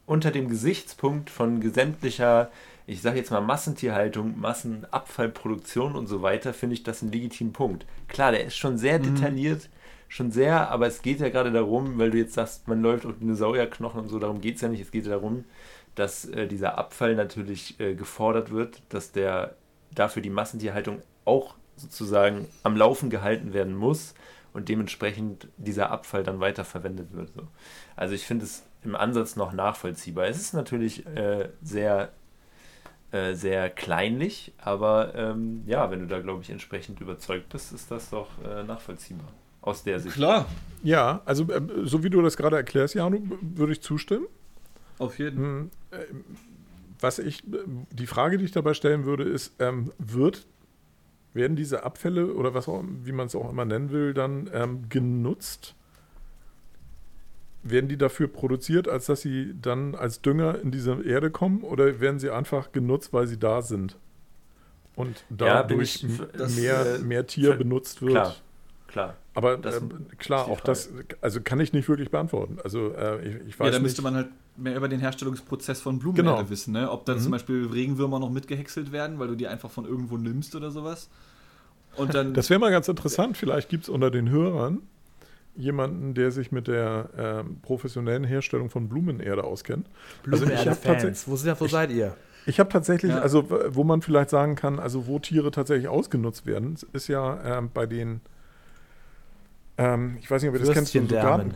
unter dem Gesichtspunkt von gesämtlicher, ich sage jetzt mal Massentierhaltung, Massenabfallproduktion und so weiter, finde ich das einen legitimen Punkt. Klar, der ist schon sehr detailliert, schon sehr, aber es geht ja gerade darum, weil du jetzt sagst, man läuft auf Dinosaurierknochen und so, darum geht es ja nicht. Es geht ja darum, dass äh, dieser Abfall natürlich äh, gefordert wird, dass der dafür die Massentierhaltung auch sozusagen am Laufen gehalten werden muss und dementsprechend dieser Abfall dann weiterverwendet wird. So. Also ich finde es im Ansatz noch nachvollziehbar. Es ist natürlich äh, sehr, äh, sehr kleinlich, aber ähm, ja, wenn du da, glaube ich, entsprechend überzeugt bist, ist das doch äh, nachvollziehbar. Aus der Sicht. Klar, ja, also äh, so wie du das gerade erklärst, Janu, würde ich zustimmen. auf jeden Fall. Hm, äh, Was ich, äh, die Frage, die ich dabei stellen würde, ist, ähm, wird, werden diese Abfälle oder was auch, wie man es auch immer nennen will, dann ähm, genutzt? Werden die dafür produziert, als dass sie dann als Dünger in diese Erde kommen oder werden sie einfach genutzt, weil sie da sind? Und Ja, dadurch ich- m- das, mehr, äh, mehr Tier ver- benutzt wird. Klar, klar. Aber Das äh, klar, auch das, also kann ich nicht wirklich beantworten. Also äh, ich, ich weiß Ja, da müsste man halt mehr über den Herstellungsprozess von Blumenerde Genau. wissen, ne? Ob dann zum Beispiel Regenwürmer noch mitgehäckselt werden, weil du die einfach von irgendwo nimmst oder sowas. Und dann. Das wäre mal ganz interessant. Vielleicht gibt es unter den Hörern jemanden, der sich mit der ähm, professionellen Herstellung von Blumenerde auskennt. Also ich habe tatsächlich, Blumenerde-Fans, wo, sind- wo seid ihr? ich hab tatsächlich Ja. also wo man vielleicht sagen kann, also wo Tiere tatsächlich ausgenutzt werden, ist ja ähm, bei den, ähm, ich weiß nicht, ob ihr das kennt, so. Garten,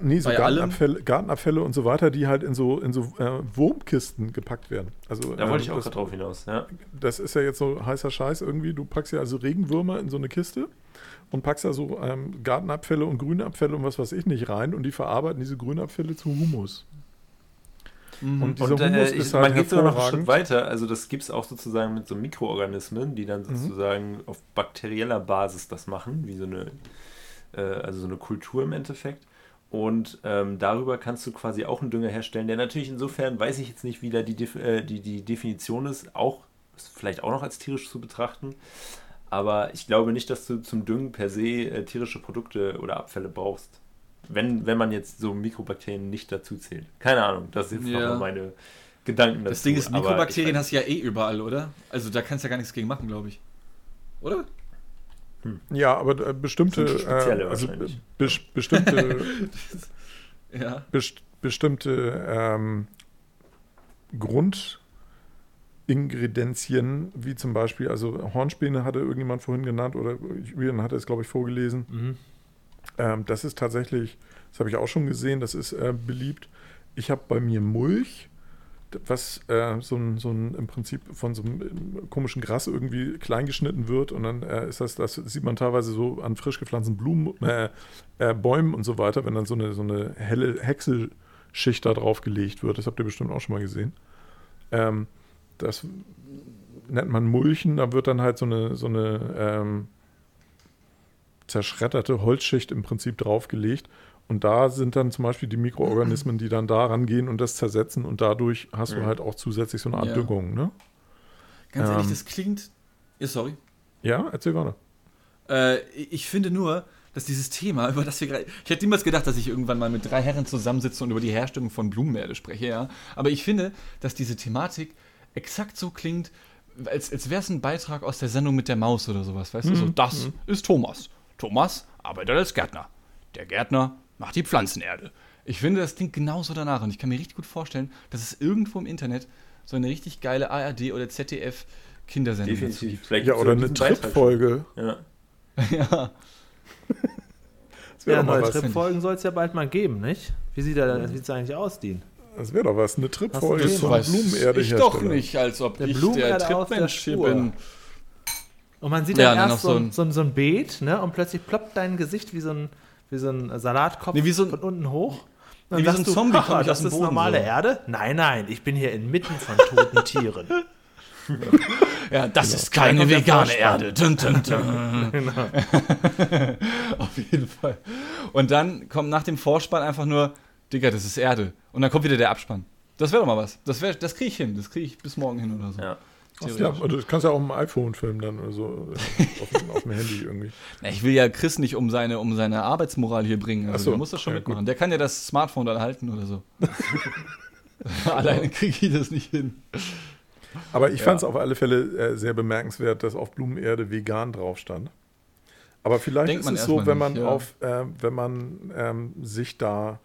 nee, so? Gartenabfälle, Gartenabfälle und so weiter, die halt in so, in so äh, Wurmkisten gepackt werden. Also, Da ähm, wollte ich auch gerade drauf hinaus. Ja. das ist ja jetzt so heißer Scheiß irgendwie. Du packst ja also Regenwürmer in so eine Kiste und packst da so ähm, Gartenabfälle und Grünabfälle und was weiß ich nicht rein und die verarbeiten diese Grünabfälle zu Humus. Mhm. Und dieser Und äh, Humus ich, ist halt man geht sogar noch einen Schritt hervorragend. weiter. Also das gibt es auch sozusagen mit so Mikroorganismen, die dann sozusagen auf bakterieller Basis das machen, wie so eine, äh, also so eine Kultur im Endeffekt. Und ähm, darüber kannst du quasi auch einen Dünger herstellen, der natürlich insofern, weiß ich jetzt nicht, wie da die, äh, die, die Definition ist, auch ist vielleicht auch noch als tierisch zu betrachten. Aber ich glaube nicht, dass du zum Düngen per se äh, tierische Produkte oder Abfälle brauchst. Wenn, wenn man jetzt so Mikrobakterien nicht dazu zählt. Keine Ahnung, das sind jetzt Ja. meine Gedanken dazu. das Ding ist, Mikrobakterien hast du ja eh überall, oder? Also da kannst du ja gar nichts gegen machen, glaube ich. Oder? Ja, aber äh, bestimmte, spezielle äh, also bes bestimmte, Ja. best bestimmte ähm, Grundingredienzien, wie zum Beispiel, also Hornspäne hatte irgendjemand vorhin genannt oder Julian hatte es, glaube ich, vorgelesen. Mhm. Ähm, das ist tatsächlich, das habe ich auch schon gesehen, das ist äh, beliebt. Ich habe bei mir Mulch, was äh, so, ein, so ein im Prinzip von so einem äh, komischen Gras irgendwie klein geschnitten wird und dann äh, ist das, das sieht man teilweise so an frisch gepflanzten Blumen, äh, äh, Bäumen und so weiter, wenn dann so eine, so eine helle Häckselschicht da drauf gelegt wird. Das habt ihr bestimmt auch schon mal gesehen. Ähm, das nennt man Mulchen, da wird dann halt so eine, so eine ähm, zerschredderte Holzschicht im Prinzip draufgelegt. Und da sind dann zum Beispiel die Mikroorganismen, die dann da rangehen und das zersetzen und dadurch hast du Mhm. halt auch zusätzlich so eine Art Ja. Düngung, ne? Ganz ehrlich, Ähm. das klingt. Ja, sorry. Ja, erzähl gerne. Äh, ich finde nur, dass dieses Thema, über das wir gerade. Ich hätte niemals gedacht, dass ich irgendwann mal mit drei Herren zusammensitze und über die Herstellung von Blumenerde spreche, ja. Aber ich finde, dass diese Thematik exakt so klingt, als, als wäre es ein Beitrag aus der Sendung mit der Maus oder sowas, weißt du? So, das ist Thomas. Thomas arbeitet als Gärtner. Der Gärtner macht die Pflanzenerde. Ich finde, das klingt genauso danach und ich kann mir richtig gut vorstellen, dass es irgendwo im Internet so eine richtig geile ARD oder ZDF Kindersendung Definitiv. gibt. Vielleicht Ja, oder eine Trip-Folge. Ja. ja. Das wäre Ja, doch mal neue. Trip-Folgen soll es ja bald mal geben, nicht? Wie sieht da- wie sieht's eigentlich aus, Dean? Das wäre doch was. Eine Trip-Folge weiß Blumenerde ich doch nicht, als ob Der ich Blumenerde der Trittmensch hier bin. Und man sieht Ja, dann dann erst noch so, so, ein, so ein Beet, ne? Und plötzlich ploppt dein Gesicht wie so ein, wie so ein Salatkopf Nee, wie so ein- von unten hoch. Nee, wie so ein Zombie komm ich das aus dem ist Boden normale so." Erde? Nein, nein, ich bin hier inmitten von toten Tieren. Ja, das Genau. ist keine vegane. Erde. Dun, dun, dun. Genau. Auf jeden Fall. Und dann kommt nach dem Vorspann einfach nur, Digga, das ist Erde. Und dann kommt wieder der Abspann. Das wäre doch mal was. Das, wär- das kriege ich hin. Das kriege ich bis morgen hin oder so. Ja. Ja, und du kannst ja auch im iPhone filmen dann oder so. äh, auf, dem- auf dem Handy irgendwie. Na, ich will ja Chris nicht um seine, um seine Arbeitsmoral hier bringen. Also Ach so. der muss das schon Ja, mitmachen. Der kann ja das Smartphone dann halten oder so. Alleine kriege ich das nicht hin. Aber ich Ja. fand es auf alle Fälle äh, sehr bemerkenswert, dass auf Blumenerde vegan drauf stand. Aber vielleicht Denkt ist man es so, wenn man nicht, ja. auf, äh, wenn man ähm, sich da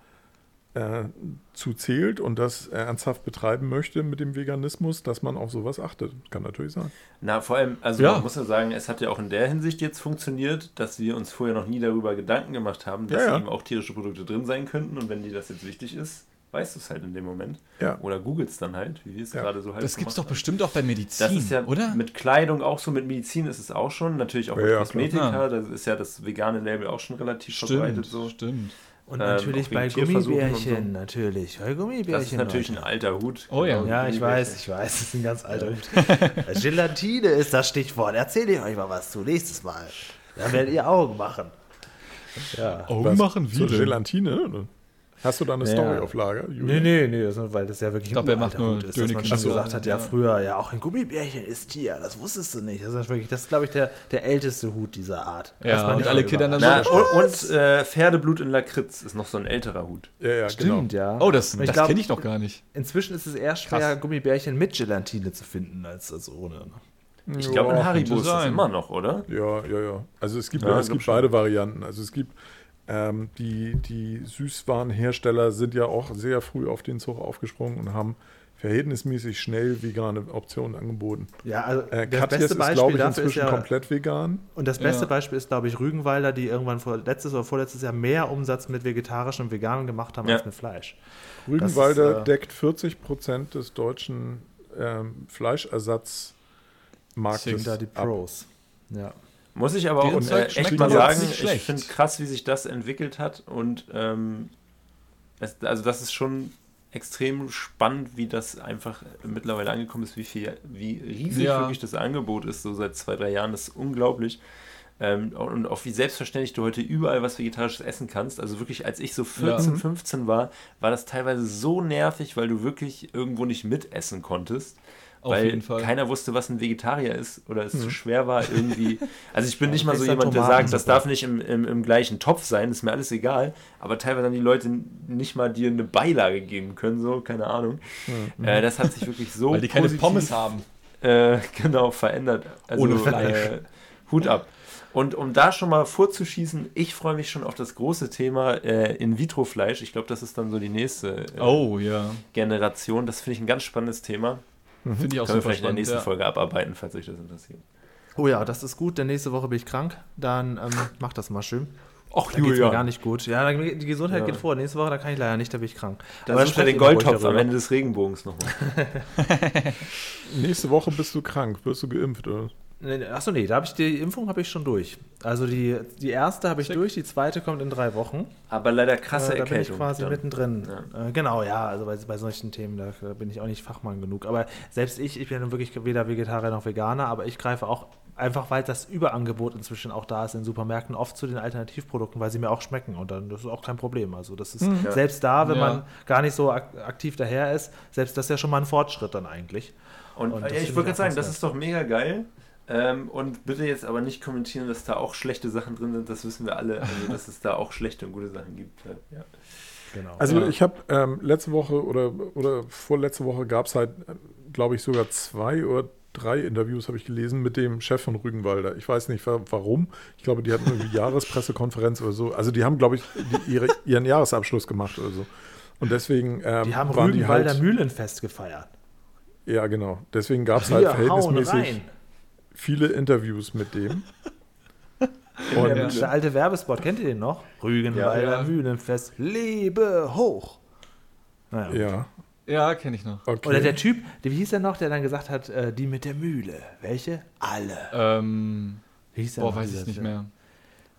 äh, zu zählt und das ernsthaft betreiben möchte mit dem Veganismus, dass man auf sowas achtet. Kann natürlich sein. Na, vor allem, also Ja. man muss ja sagen, es hat ja auch in der Hinsicht jetzt funktioniert, dass wir uns vorher noch nie darüber Gedanken gemacht haben, dass Ja, ja. eben auch tierische Produkte drin sein könnten und wenn dir das jetzt wichtig ist, weißt du es halt in dem Moment. Ja. Oder googelst dann halt, wie wir es Ja. gerade so halt Das gibt's gemacht doch haben. bestimmt auch bei Medizin, Das ist ja oder? mit Kleidung auch so, mit Medizin ist es auch schon, natürlich auch Ja, mit Kosmetika, da ist ja das vegane Label auch schon relativ verbreitet so. stimmt. Und Ähm, natürlich auch bei Gummibärchen, so. natürlich. Bei Gummibärchen. Das ist natürlich ein Leute. alter Hut. Oh ja. Genau, Ja, ich weiß, ich weiß, das ist ein ganz alter Hut. Gelatine ist das Stichwort. Erzähle ich euch mal was zu nächstes Mal. Dann werdet ihr Augen machen. Ja. Augen Was? machen wie? Gelatine? Hast du da eine Ja. Story auf Lager? Nee, Julian? nee, nee, das, weil das ja wirklich glaub, er macht nur ist, dass man schon gesagt hat, ja, ja. früher, ja, auch ein Gummibärchen ist Tier, das wusstest du nicht. Das ist wirklich, das ist, glaube ich, der, der älteste Hut dieser Art. Ja, und nicht alle Kinder dann. Na, so- und und äh, Pferdeblut in Lakritz ist noch so ein älterer Hut. Ja, ja, Stimmt, genau. ja. Oh, das, Und ich das kenne ich noch gar nicht. Inzwischen ist es eher schwer, Krass. Gummibärchen mit Gelatine zu finden, als, als ohne. Ich glaube, in Haribo ist das immer noch, oder? Ja, ja, ja. Also es gibt, Ja, es gibt beide Varianten. Also es gibt ähm, die, die Süßwarenhersteller sind ja auch sehr früh auf den Zug aufgesprungen und haben verhältnismäßig schnell vegane Optionen angeboten. Ja, also Äh, das Katjes beste ist, Beispiel glaube ich, dafür ist inzwischen ja, komplett vegan. und das beste Ja. Beispiel ist, glaube ich, Rügenwalder, die irgendwann vor, letztes oder vorletztes Jahr mehr Umsatz mit vegetarischem und veganem gemacht haben Ja. als mit Fleisch. Rügenwalder ist, äh, deckt 40 Prozent des deutschen ähm, Fleischersatzmarktes Sind da die ab. Pros. Ja. Muss ich aber auch äh, echt mal sagen, ich finde krass, wie sich das entwickelt hat und ähm, es, also das ist schon extrem spannend, wie das einfach mittlerweile angekommen ist, wie viel, wie riesig Ja. wirklich das Angebot ist, so seit zwei, drei Jahren, das ist unglaublich. Ähm, und auch wie selbstverständlich du heute überall was Vegetarisches essen kannst. Also wirklich, als ich so 14, Ja. 15 war, war das teilweise so nervig, weil du wirklich irgendwo nicht mitessen konntest. Auf weil keiner wusste, was ein Vegetarier ist oder es zu schwer war irgendwie. Also ich bin nicht mal so jemand, der sagt, das darf nicht im, im, im gleichen Topf sein, ist mir alles egal. Aber teilweise haben die Leute nicht mal dir eine Beilage geben können, so, keine Ahnung. Äh, das hat sich wirklich so Weil die keine Pommes haben. Äh, genau, verändert. Also, Ohne Fleisch. Äh, Hut ab. Und um da schon mal vorzuschießen, ich freue mich schon auf das große Thema äh, In-vitro-Fleisch. Ich glaube, das ist dann so die nächste äh, Oh, ja. Generation. Das finde ich ein ganz spannendes Thema. Finde ich auch Können wir super vielleicht in der spannend. nächsten Ja. Folge abarbeiten, falls euch das interessiert. Oh ja, das ist gut, denn nächste Woche bin ich krank. Dann ähm, mach das mal schön. Ach, Da geht's mir gar nicht gut. Ja, da- die Gesundheit Ja. geht vor. Nächste Woche, da kann ich leider nicht, da bin ich krank. Dann Aber er sprecht den Goldtopf am. Ende des Regenbogens nochmal. Nächste Woche bist du krank. Wirst du geimpft, oder? Achso, nee, da habe ich die Impfung habe ich schon durch. Also die, die erste habe ich Schick. durch, die zweite kommt in drei Wochen. Aber leider krasse äh, da bin ich quasi dann. mittendrin. Äh, genau, ja, also bei, bei solchen Themen, da bin ich auch nicht Fachmann genug. Aber selbst ich, ich bin nun wirklich weder Vegetarier noch Veganer, aber ich greife auch einfach, weil das Überangebot inzwischen auch da ist in Supermärkten, oft zu den Alternativprodukten, weil sie mir auch schmecken und dann das ist auch kein Problem. Also das ist Ja. selbst da, wenn Ja. man gar nicht so ak aktiv daher ist, selbst das ist ja schon mal ein Fortschritt dann eigentlich. Und, Und ja, ich ich gerade sagen, das ist doch mega geil. Ähm, und bitte jetzt aber nicht kommentieren, dass da auch schlechte Sachen drin sind. Das wissen wir alle. Also, dass es da auch schlechte und gute Sachen gibt. Ja. Genau. Also ich habe ähm, letzte Woche oder, oder vorletzte Woche gab es halt, glaube ich, sogar zwei oder drei Interviews, habe ich gelesen, mit dem Chef von Rügenwalder. Ich weiß nicht wa- warum. Ich glaube, die hatten irgendwie Jahrespressekonferenz oder so. Also die haben, glaube ich, die, ihre, ihren Jahresabschluss gemacht oder so. Und deswegen ähm, die haben waren die Rügenwalder halt, Mühlenfest gefeiert. Ja, genau. Deswegen gab es halt verhältnismäßig rein. Viele Interviews mit dem. Der, Und der alte Werbespot, kennt ihr den noch? Rügenwalder Ja, ja. Mühlenfest, lebe hoch. Naja. ja, Ja, kenne ich noch. okay. Oder der Typ, der, wie hieß der noch, der dann gesagt hat, äh, die mit der Mühle. Welche? Alle. Ähm, Wie hieß der boah, noch, weiß ich nicht mehr.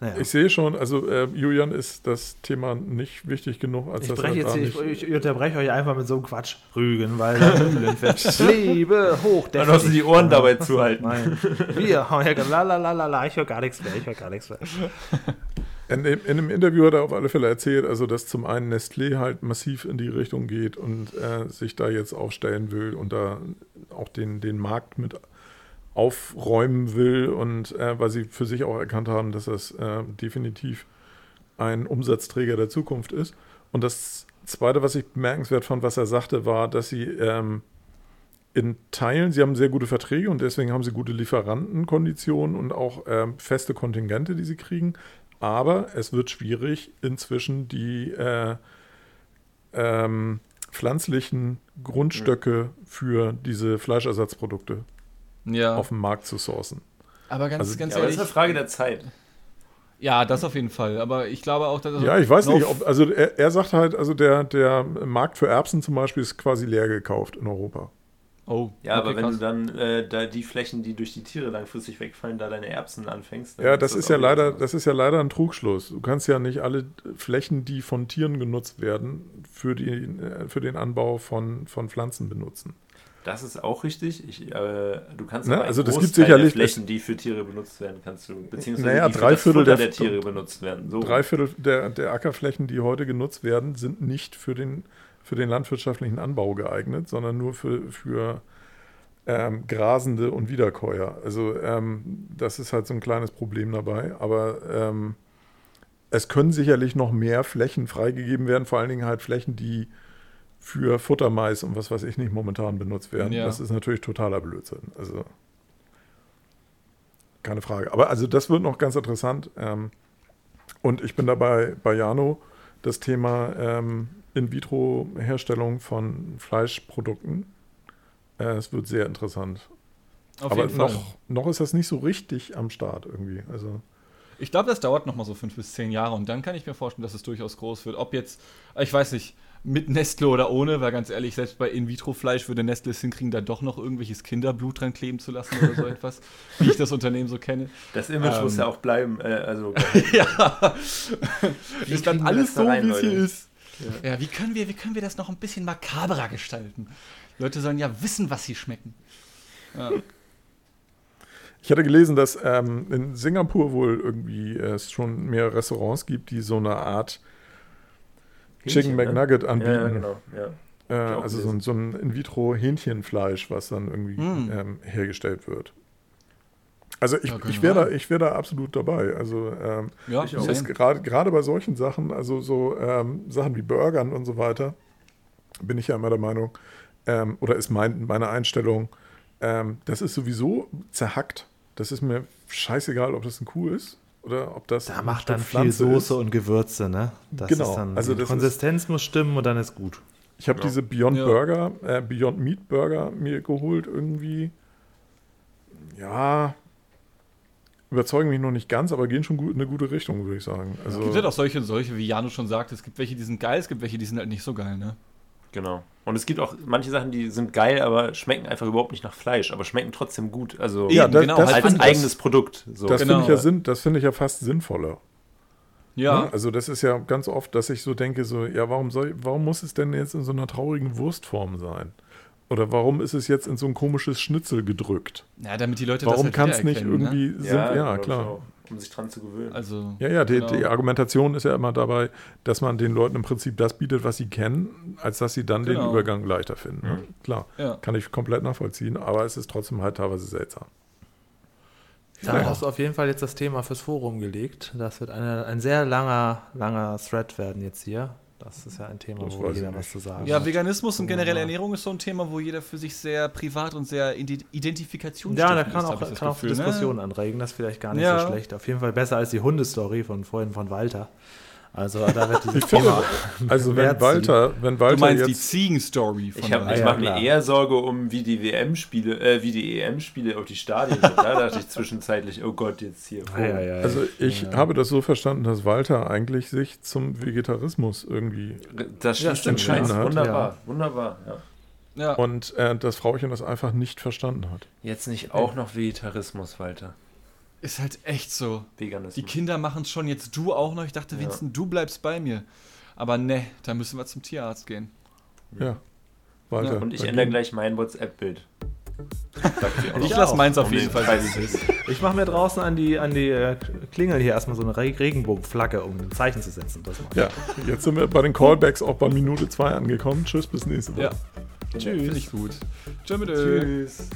Naja. ich sehe schon, also äh, Julian ist das Thema nicht wichtig genug, als Ich, dass breche er jetzt ich, ich unterbreche euch einfach mit so einem Quatsch. Rügenwalder Mühlenfest. Liebe hoch. Dann hast du die Ohren dabei zuhalten. Nein. Wir haben ja la la la la la, ich höre gar nichts mehr, ich höre gar nichts mehr. In, dem- in einem Interview hat er auf alle Fälle erzählt, also dass zum einen Nestlé halt massiv in die Richtung geht und äh, sich da jetzt aufstellen will und da auch den, den Markt mit aufräumen will und äh, weil sie für sich auch erkannt haben, dass das äh, definitiv ein Umsatzträger der Zukunft ist. Und das Zweite, was ich bemerkenswert fand, was er sagte, war, dass sie ähm, in Teilen, sie haben sehr gute Verträge und deswegen haben sie gute Lieferantenkonditionen und auch ähm, feste Kontingente, die sie kriegen. Aber es wird schwierig, inzwischen die äh, ähm, pflanzlichen Grundstöcke für diese Fleischersatzprodukte Ja, auf dem Markt zu sourcen. aber ganz, also- ganz Ja, aber das ehrlich. ist eine Frage der Zeit. ja, das auf jeden Fall. Aber ich glaube auch, dass. Ja, ich weiß nicht, ob, also er, er sagt halt, also der, der Markt für Erbsen zum Beispiel ist quasi leer gekauft in Europa. Oh, Ja, aber okay, wenn krass. du dann äh, da die Flächen, die durch die Tiere langfristig wegfallen, da deine Erbsen anfängst. dann Ja, das ist ja leider, das ist ja leider ein Trugschluss. Du kannst ja nicht alle Flächen, die von Tieren genutzt werden, für, die, äh, für den Anbau von, von Pflanzen benutzen. Das ist auch richtig. Ich, äh, du kannst Ne, also das gibt sicherlich- der Flächen, die für Tiere benutzt werden, kannst du, beziehungsweise Naja, drei Viertel der- der, Tiere benutzt werden. So. Drei Viertel der, der Ackerflächen, die heute genutzt werden, sind nicht für den, für den landwirtschaftlichen Anbau geeignet, sondern nur für, für ähm, Grasende und Wiederkäuer. Also ähm, das ist halt so ein kleines Problem dabei. Aber ähm, es können sicherlich noch mehr Flächen freigegeben werden, vor allen Dingen halt Flächen, die für Futtermais und was weiß ich nicht momentan benutzt werden. Ja. Das ist natürlich totaler Blödsinn. Also keine Frage. Aber also das wird noch ganz interessant. Ähm, und ich bin dabei bei Jano, das Thema ähm, In-vitro-Herstellung von Fleischprodukten. Äh, es wird sehr interessant. Auf Aber jeden Fall. noch, noch ist das nicht so richtig am Start irgendwie. Also Ich glaube, das dauert noch mal so fünf bis zehn Jahre und dann kann ich mir vorstellen, dass es durchaus groß wird. Ob jetzt, ich weiß nicht, mit Nestle oder ohne, weil ganz ehrlich, selbst bei In-vitro-Fleisch würde Nestle es hinkriegen, da doch noch irgendwelches Kinderblut dran kleben zu lassen oder so etwas, wie ich das Unternehmen so kenne. Das Image Ähm. muss ja auch bleiben. Äh, also, ja, Wie ist dann alles da so, wie es hier ist. Ja. wie, können wir, wie können wir das noch ein bisschen makaberer gestalten? Die Leute sollen ja wissen, was sie schmecken. Ja. ich hatte gelesen, dass ähm, in Singapur wohl irgendwie es schon mehr Restaurants gibt, die so eine Art Hähnchen, ne? McNugget ja, anbieten. ja, genau. Ja. Äh, also so ein, so ein In-vitro-Hähnchenfleisch, was dann irgendwie Mm. ähm, hergestellt wird. Also ich, Ja, ich wir wäre da, ich wär da absolut dabei. Also ähm, Ja, Ich auch. gerade gerade bei solchen Sachen, also so ähm, Sachen wie Burgern und so weiter, bin ich ja immer der Meinung, ähm, oder ist mein, meine Einstellung, ähm, das ist sowieso zerhackt. Das ist mir scheißegal, ob das ein Kuh ist oder ob das Da macht dann viel Soße ist. und Gewürze, ne? Das Genau, ist dann, also die das ist- Konsistenz muss stimmen und dann ist gut. Ich habe Ja. diese Beyond Ja. Burger, äh, Beyond Meat Burger mir geholt irgendwie. Ja, überzeugen mich noch nicht ganz, aber gehen schon gut, in eine gute Richtung, würde ich sagen. Also, Es gibt halt auch solche und solche, wie Janu schon sagte. Es gibt welche, die sind geil, es gibt welche, die sind halt nicht so geil, ne? Genau. Und es gibt auch manche Sachen, die sind geil, aber schmecken einfach überhaupt nicht nach Fleisch, aber schmecken trotzdem gut. Also Ja, das- genau. das halt als find- eigenes Produkt. So. das genau. finde ich, ja sinn, das finde ich ja fast sinnvoller. Ja, Ne? Also das ist ja ganz oft, dass ich so denke, so, ja, warum soll, warum muss es denn jetzt in so einer traurigen Wurstform sein? Oder warum ist es jetzt in so ein komisches Schnitzel gedrückt? ja damit die Leute Warum das kann halt es nicht Ne? irgendwie, ja, ja glaub ich klar. Um sich dran zu gewöhnen. Also, Ja, ja, die, genau. die Argumentation ist ja immer dabei, dass man den Leuten im Prinzip das bietet, was sie kennen, als dass sie dann den Genau. Übergang leichter finden. Ne? Klar, ja. kann ich komplett nachvollziehen, aber es ist trotzdem halt teilweise seltsam. Da hast du auf jeden Fall jetzt das Thema fürs Forum gelegt. Das wird eine, ein sehr langer, langer Thread werden jetzt hier. Das ist ja ein Thema, Das wo jeder nicht. was zu sagen Ja, hat. Veganismus und wir generelle. Ernährung ist so ein Thema, wo jeder für sich sehr privat und sehr Ide- Identifikation Ja, da ist, kann hab auch, kann auch Gefühl, ne? Diskussionen anregen. Das ist vielleicht gar nicht Ja. so schlecht. Auf jeden Fall besser als die Hundestory von vorhin von Walter. Also da wird dieses Thema. also wenn Mehr Walter, wenn Du Walter meinst die jetzt, Ziegen-Story von Ich, hab- ich ja, mache mir eher Sorge um, wie die WM-Spiele, äh, wie die EM-Spiele auf die Stadien sind. Da dachte ich zwischenzeitlich, oh Gott, jetzt hier. Ah, ja, ja, ja. also ich Ja. habe das so verstanden, dass Walter eigentlich sich zum Vegetarismus irgendwie Das schließt stimmt, ja. Wunderbar, wunderbar. Ja. ja. und äh, das Frauchen das einfach nicht verstanden hat. Jetzt nicht auch noch Vegetarismus, Walter. Ist halt echt so. Veganismus. Die Kinder machen es schon, jetzt du auch noch. Ich dachte, Ja. Vincent, du bleibst bei mir. Aber ne, da müssen wir zum Tierarzt gehen. Ja, Walter. Und ich ändere gleich mein WhatsApp-Bild. Ich lasse meins auf jeden den Fall. Ich mache mir draußen an die, an die äh, Klingel hier erstmal so eine Re Regenbogenflagge, um ein Zeichen zu setzen. Ja, jetzt sind wir bei den Callbacks auch bei Minute 2 angekommen. Tschüss, bis nächste Woche. Ja. Tschüss. Finde ich gut. Tschö mit Ö. Tschüss.